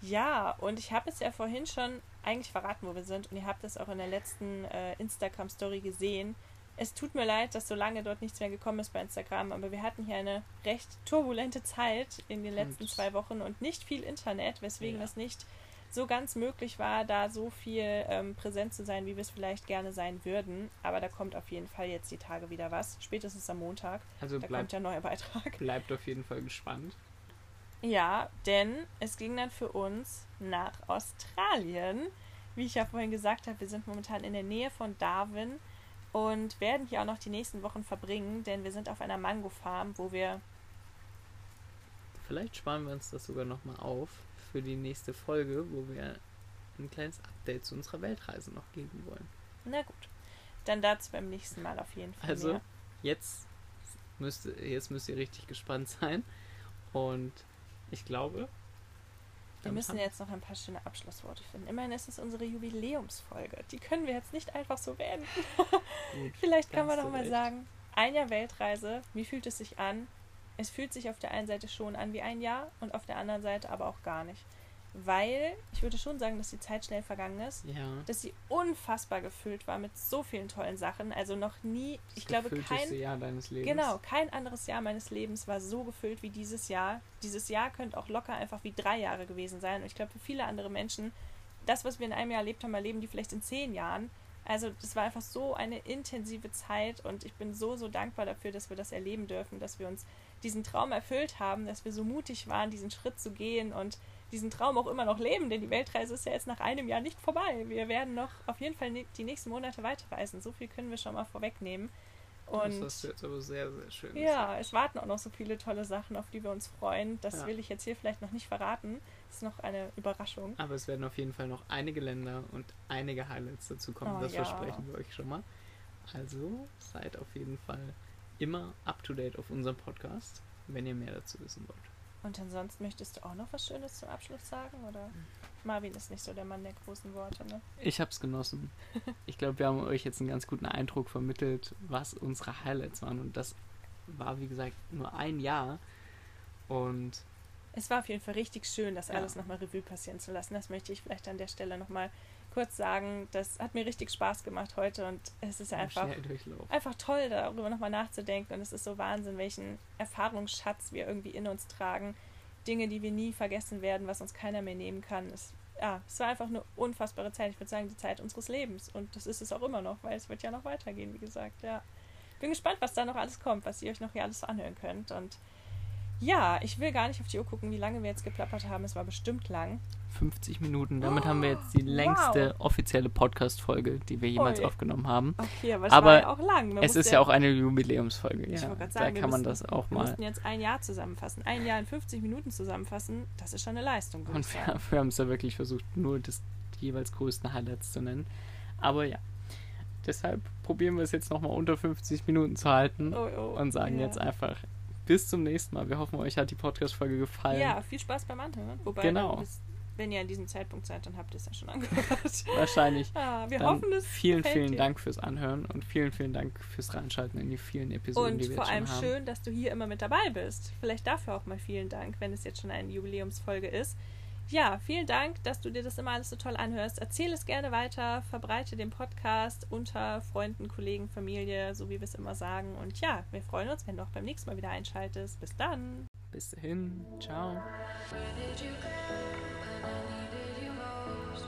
Ja, und ich habe es ja vorhin schon eigentlich verraten, wo wir sind. Und ihr habt es auch in der letzten äh, Instagram-Story gesehen. Es tut mir leid, dass so lange dort nichts mehr gekommen ist bei Instagram, aber wir hatten hier eine recht turbulente Zeit in den letzten Und- zwei Wochen und nicht viel Internet, weswegen Ja. es nicht so ganz möglich war, da so viel ähm, präsent zu sein, wie wir es vielleicht gerne sein würden. Aber da kommt auf jeden Fall jetzt die Tage wieder was, spätestens am Montag. Also Da kommt bleibt, der neue Beitrag. bleibt auf jeden Fall gespannt. Ja, denn es ging dann für uns nach Australien. Wie ich ja vorhin gesagt habe, wir sind momentan in der Nähe von Darwin und werden hier auch noch die nächsten Wochen verbringen, denn wir sind auf einer Mango-Farm, wo wir. Vielleicht sparen wir uns das sogar nochmal auf für die nächste Folge, wo wir ein kleines Update zu unserer Weltreise noch geben wollen. Na gut. Dann dazu beim nächsten Mal auf jeden Fall. Also, mehr. jetzt müsst, jetzt müsst ihr richtig gespannt sein. Und ich glaube. Wir müssen jetzt noch ein paar schöne Abschlussworte finden. Immerhin ist es unsere Jubiläumsfolge. Die können wir jetzt nicht einfach so beenden. Gut, Vielleicht kann man du mal recht. sagen, ein Jahr Weltreise, wie fühlt es sich an? Es fühlt sich auf der einen Seite schon an wie ein Jahr und auf der anderen Seite aber auch gar nicht. Weil ich würde schon sagen, dass die Zeit schnell vergangen ist, Ja. dass sie unfassbar gefüllt war mit so vielen tollen Sachen. Also noch nie, ich glaube, kein, Jahr deines Lebens. Genau, kein anderes Jahr meines Lebens war so gefüllt wie dieses Jahr. Dieses Jahr könnte auch locker einfach wie drei Jahre gewesen sein. Und ich glaube, für viele andere Menschen, das, was wir in einem Jahr erlebt haben, erleben die vielleicht in zehn Jahren. Also das war einfach so eine intensive Zeit und ich bin so, so dankbar dafür, dass wir das erleben dürfen, dass wir uns diesen Traum erfüllt haben, dass wir so mutig waren, diesen Schritt zu gehen und diesen Traum auch immer noch leben, denn die Weltreise ist ja jetzt nach einem Jahr nicht vorbei. Wir werden noch auf jeden Fall die nächsten Monate weiterreisen. So viel können wir schon mal vorwegnehmen. Und das hast du jetzt aber sehr, sehr schön ja, es warten auch noch so viele tolle Sachen, auf die wir uns freuen. Das Ja. will ich jetzt hier vielleicht noch nicht verraten. Das ist noch eine Überraschung. Aber es werden auf jeden Fall noch einige Länder und einige Highlights dazu kommen. Oh, das ja. versprechen wir euch schon mal. Also seid auf jeden Fall immer up to date auf unserem Podcast, wenn ihr mehr dazu wissen wollt. Und ansonsten möchtest du auch noch was Schönes zum Abschluss sagen? Oder Marvin ist nicht so der Mann der großen Worte, ne? Ich hab's genossen. Ich glaube, wir haben euch jetzt einen ganz guten Eindruck vermittelt, was unsere Highlights waren. Und das war, wie gesagt, nur ein Jahr. Und Es war auf jeden Fall richtig schön, das Ja. alles nochmal Revue passieren zu lassen. Das möchte ich vielleicht an der Stelle nochmal kurz sagen, das hat mir richtig Spaß gemacht heute und es ist Im einfach, einfach toll, darüber nochmal nachzudenken. Und es ist so Wahnsinn, welchen Erfahrungsschatz wir irgendwie in uns tragen. Dinge, die wir nie vergessen werden, was uns keiner mehr nehmen kann. Es, ja, es war einfach eine unfassbare Zeit. Ich würde sagen, die Zeit unseres Lebens. Und das ist es auch immer noch, weil es wird ja noch weitergehen, wie gesagt. Ja. Bin gespannt, was da noch alles kommt, was ihr euch noch hier alles anhören könnt. Und ja, ich will gar nicht auf die Uhr gucken, wie lange wir jetzt geplappert haben. Es war bestimmt lang. 50 Minuten. Damit haben wir jetzt die Wow. längste offizielle Podcast-Folge, die wir jemals Ui. aufgenommen haben. Okay, aber es Aber war ja auch lang. Man es ist ja auch eine Jubiläumsfolge. Ich Ja, wollte gerade da sagen, wir kann man müssen- das auch Wir mal. mussten jetzt ein Jahr zusammenfassen. Ein Jahr in 50 Minuten zusammenfassen, das ist schon eine Leistung. Und wir, wir haben es ja wirklich versucht, nur das, die jeweils größten Highlights zu nennen. Aber ja, deshalb probieren wir es jetzt nochmal unter 50 Minuten zu halten Oh, oh, und sagen ja. jetzt einfach bis zum nächsten Mal. Wir hoffen, euch hat die Podcast-Folge gefallen. Ja, viel Spaß beim Anhören. Wobei, Genau. bis, wenn ihr an diesem Zeitpunkt seid, dann habt ihr es ja schon angehört. Wahrscheinlich. ah, wir Dann hoffen, es vielen, vielen dir. Dank fürs Anhören und vielen, vielen Dank fürs Reinschalten in die vielen Episoden, Und die wir vor jetzt allem schon haben. schön, dass du hier immer mit dabei bist. Vielleicht dafür auch mal vielen Dank, wenn es jetzt schon eine Jubiläumsfolge ist. Ja, vielen Dank, dass du dir das immer alles so toll anhörst. Erzähl es gerne weiter, verbreite den Podcast unter Freunden, Kollegen, Familie, so wie wir es immer sagen. Und ja, wir freuen uns, wenn du auch beim nächsten Mal wieder einschaltest. Bis dann. Bis dahin. Ciao. Where did you go when I needed you most?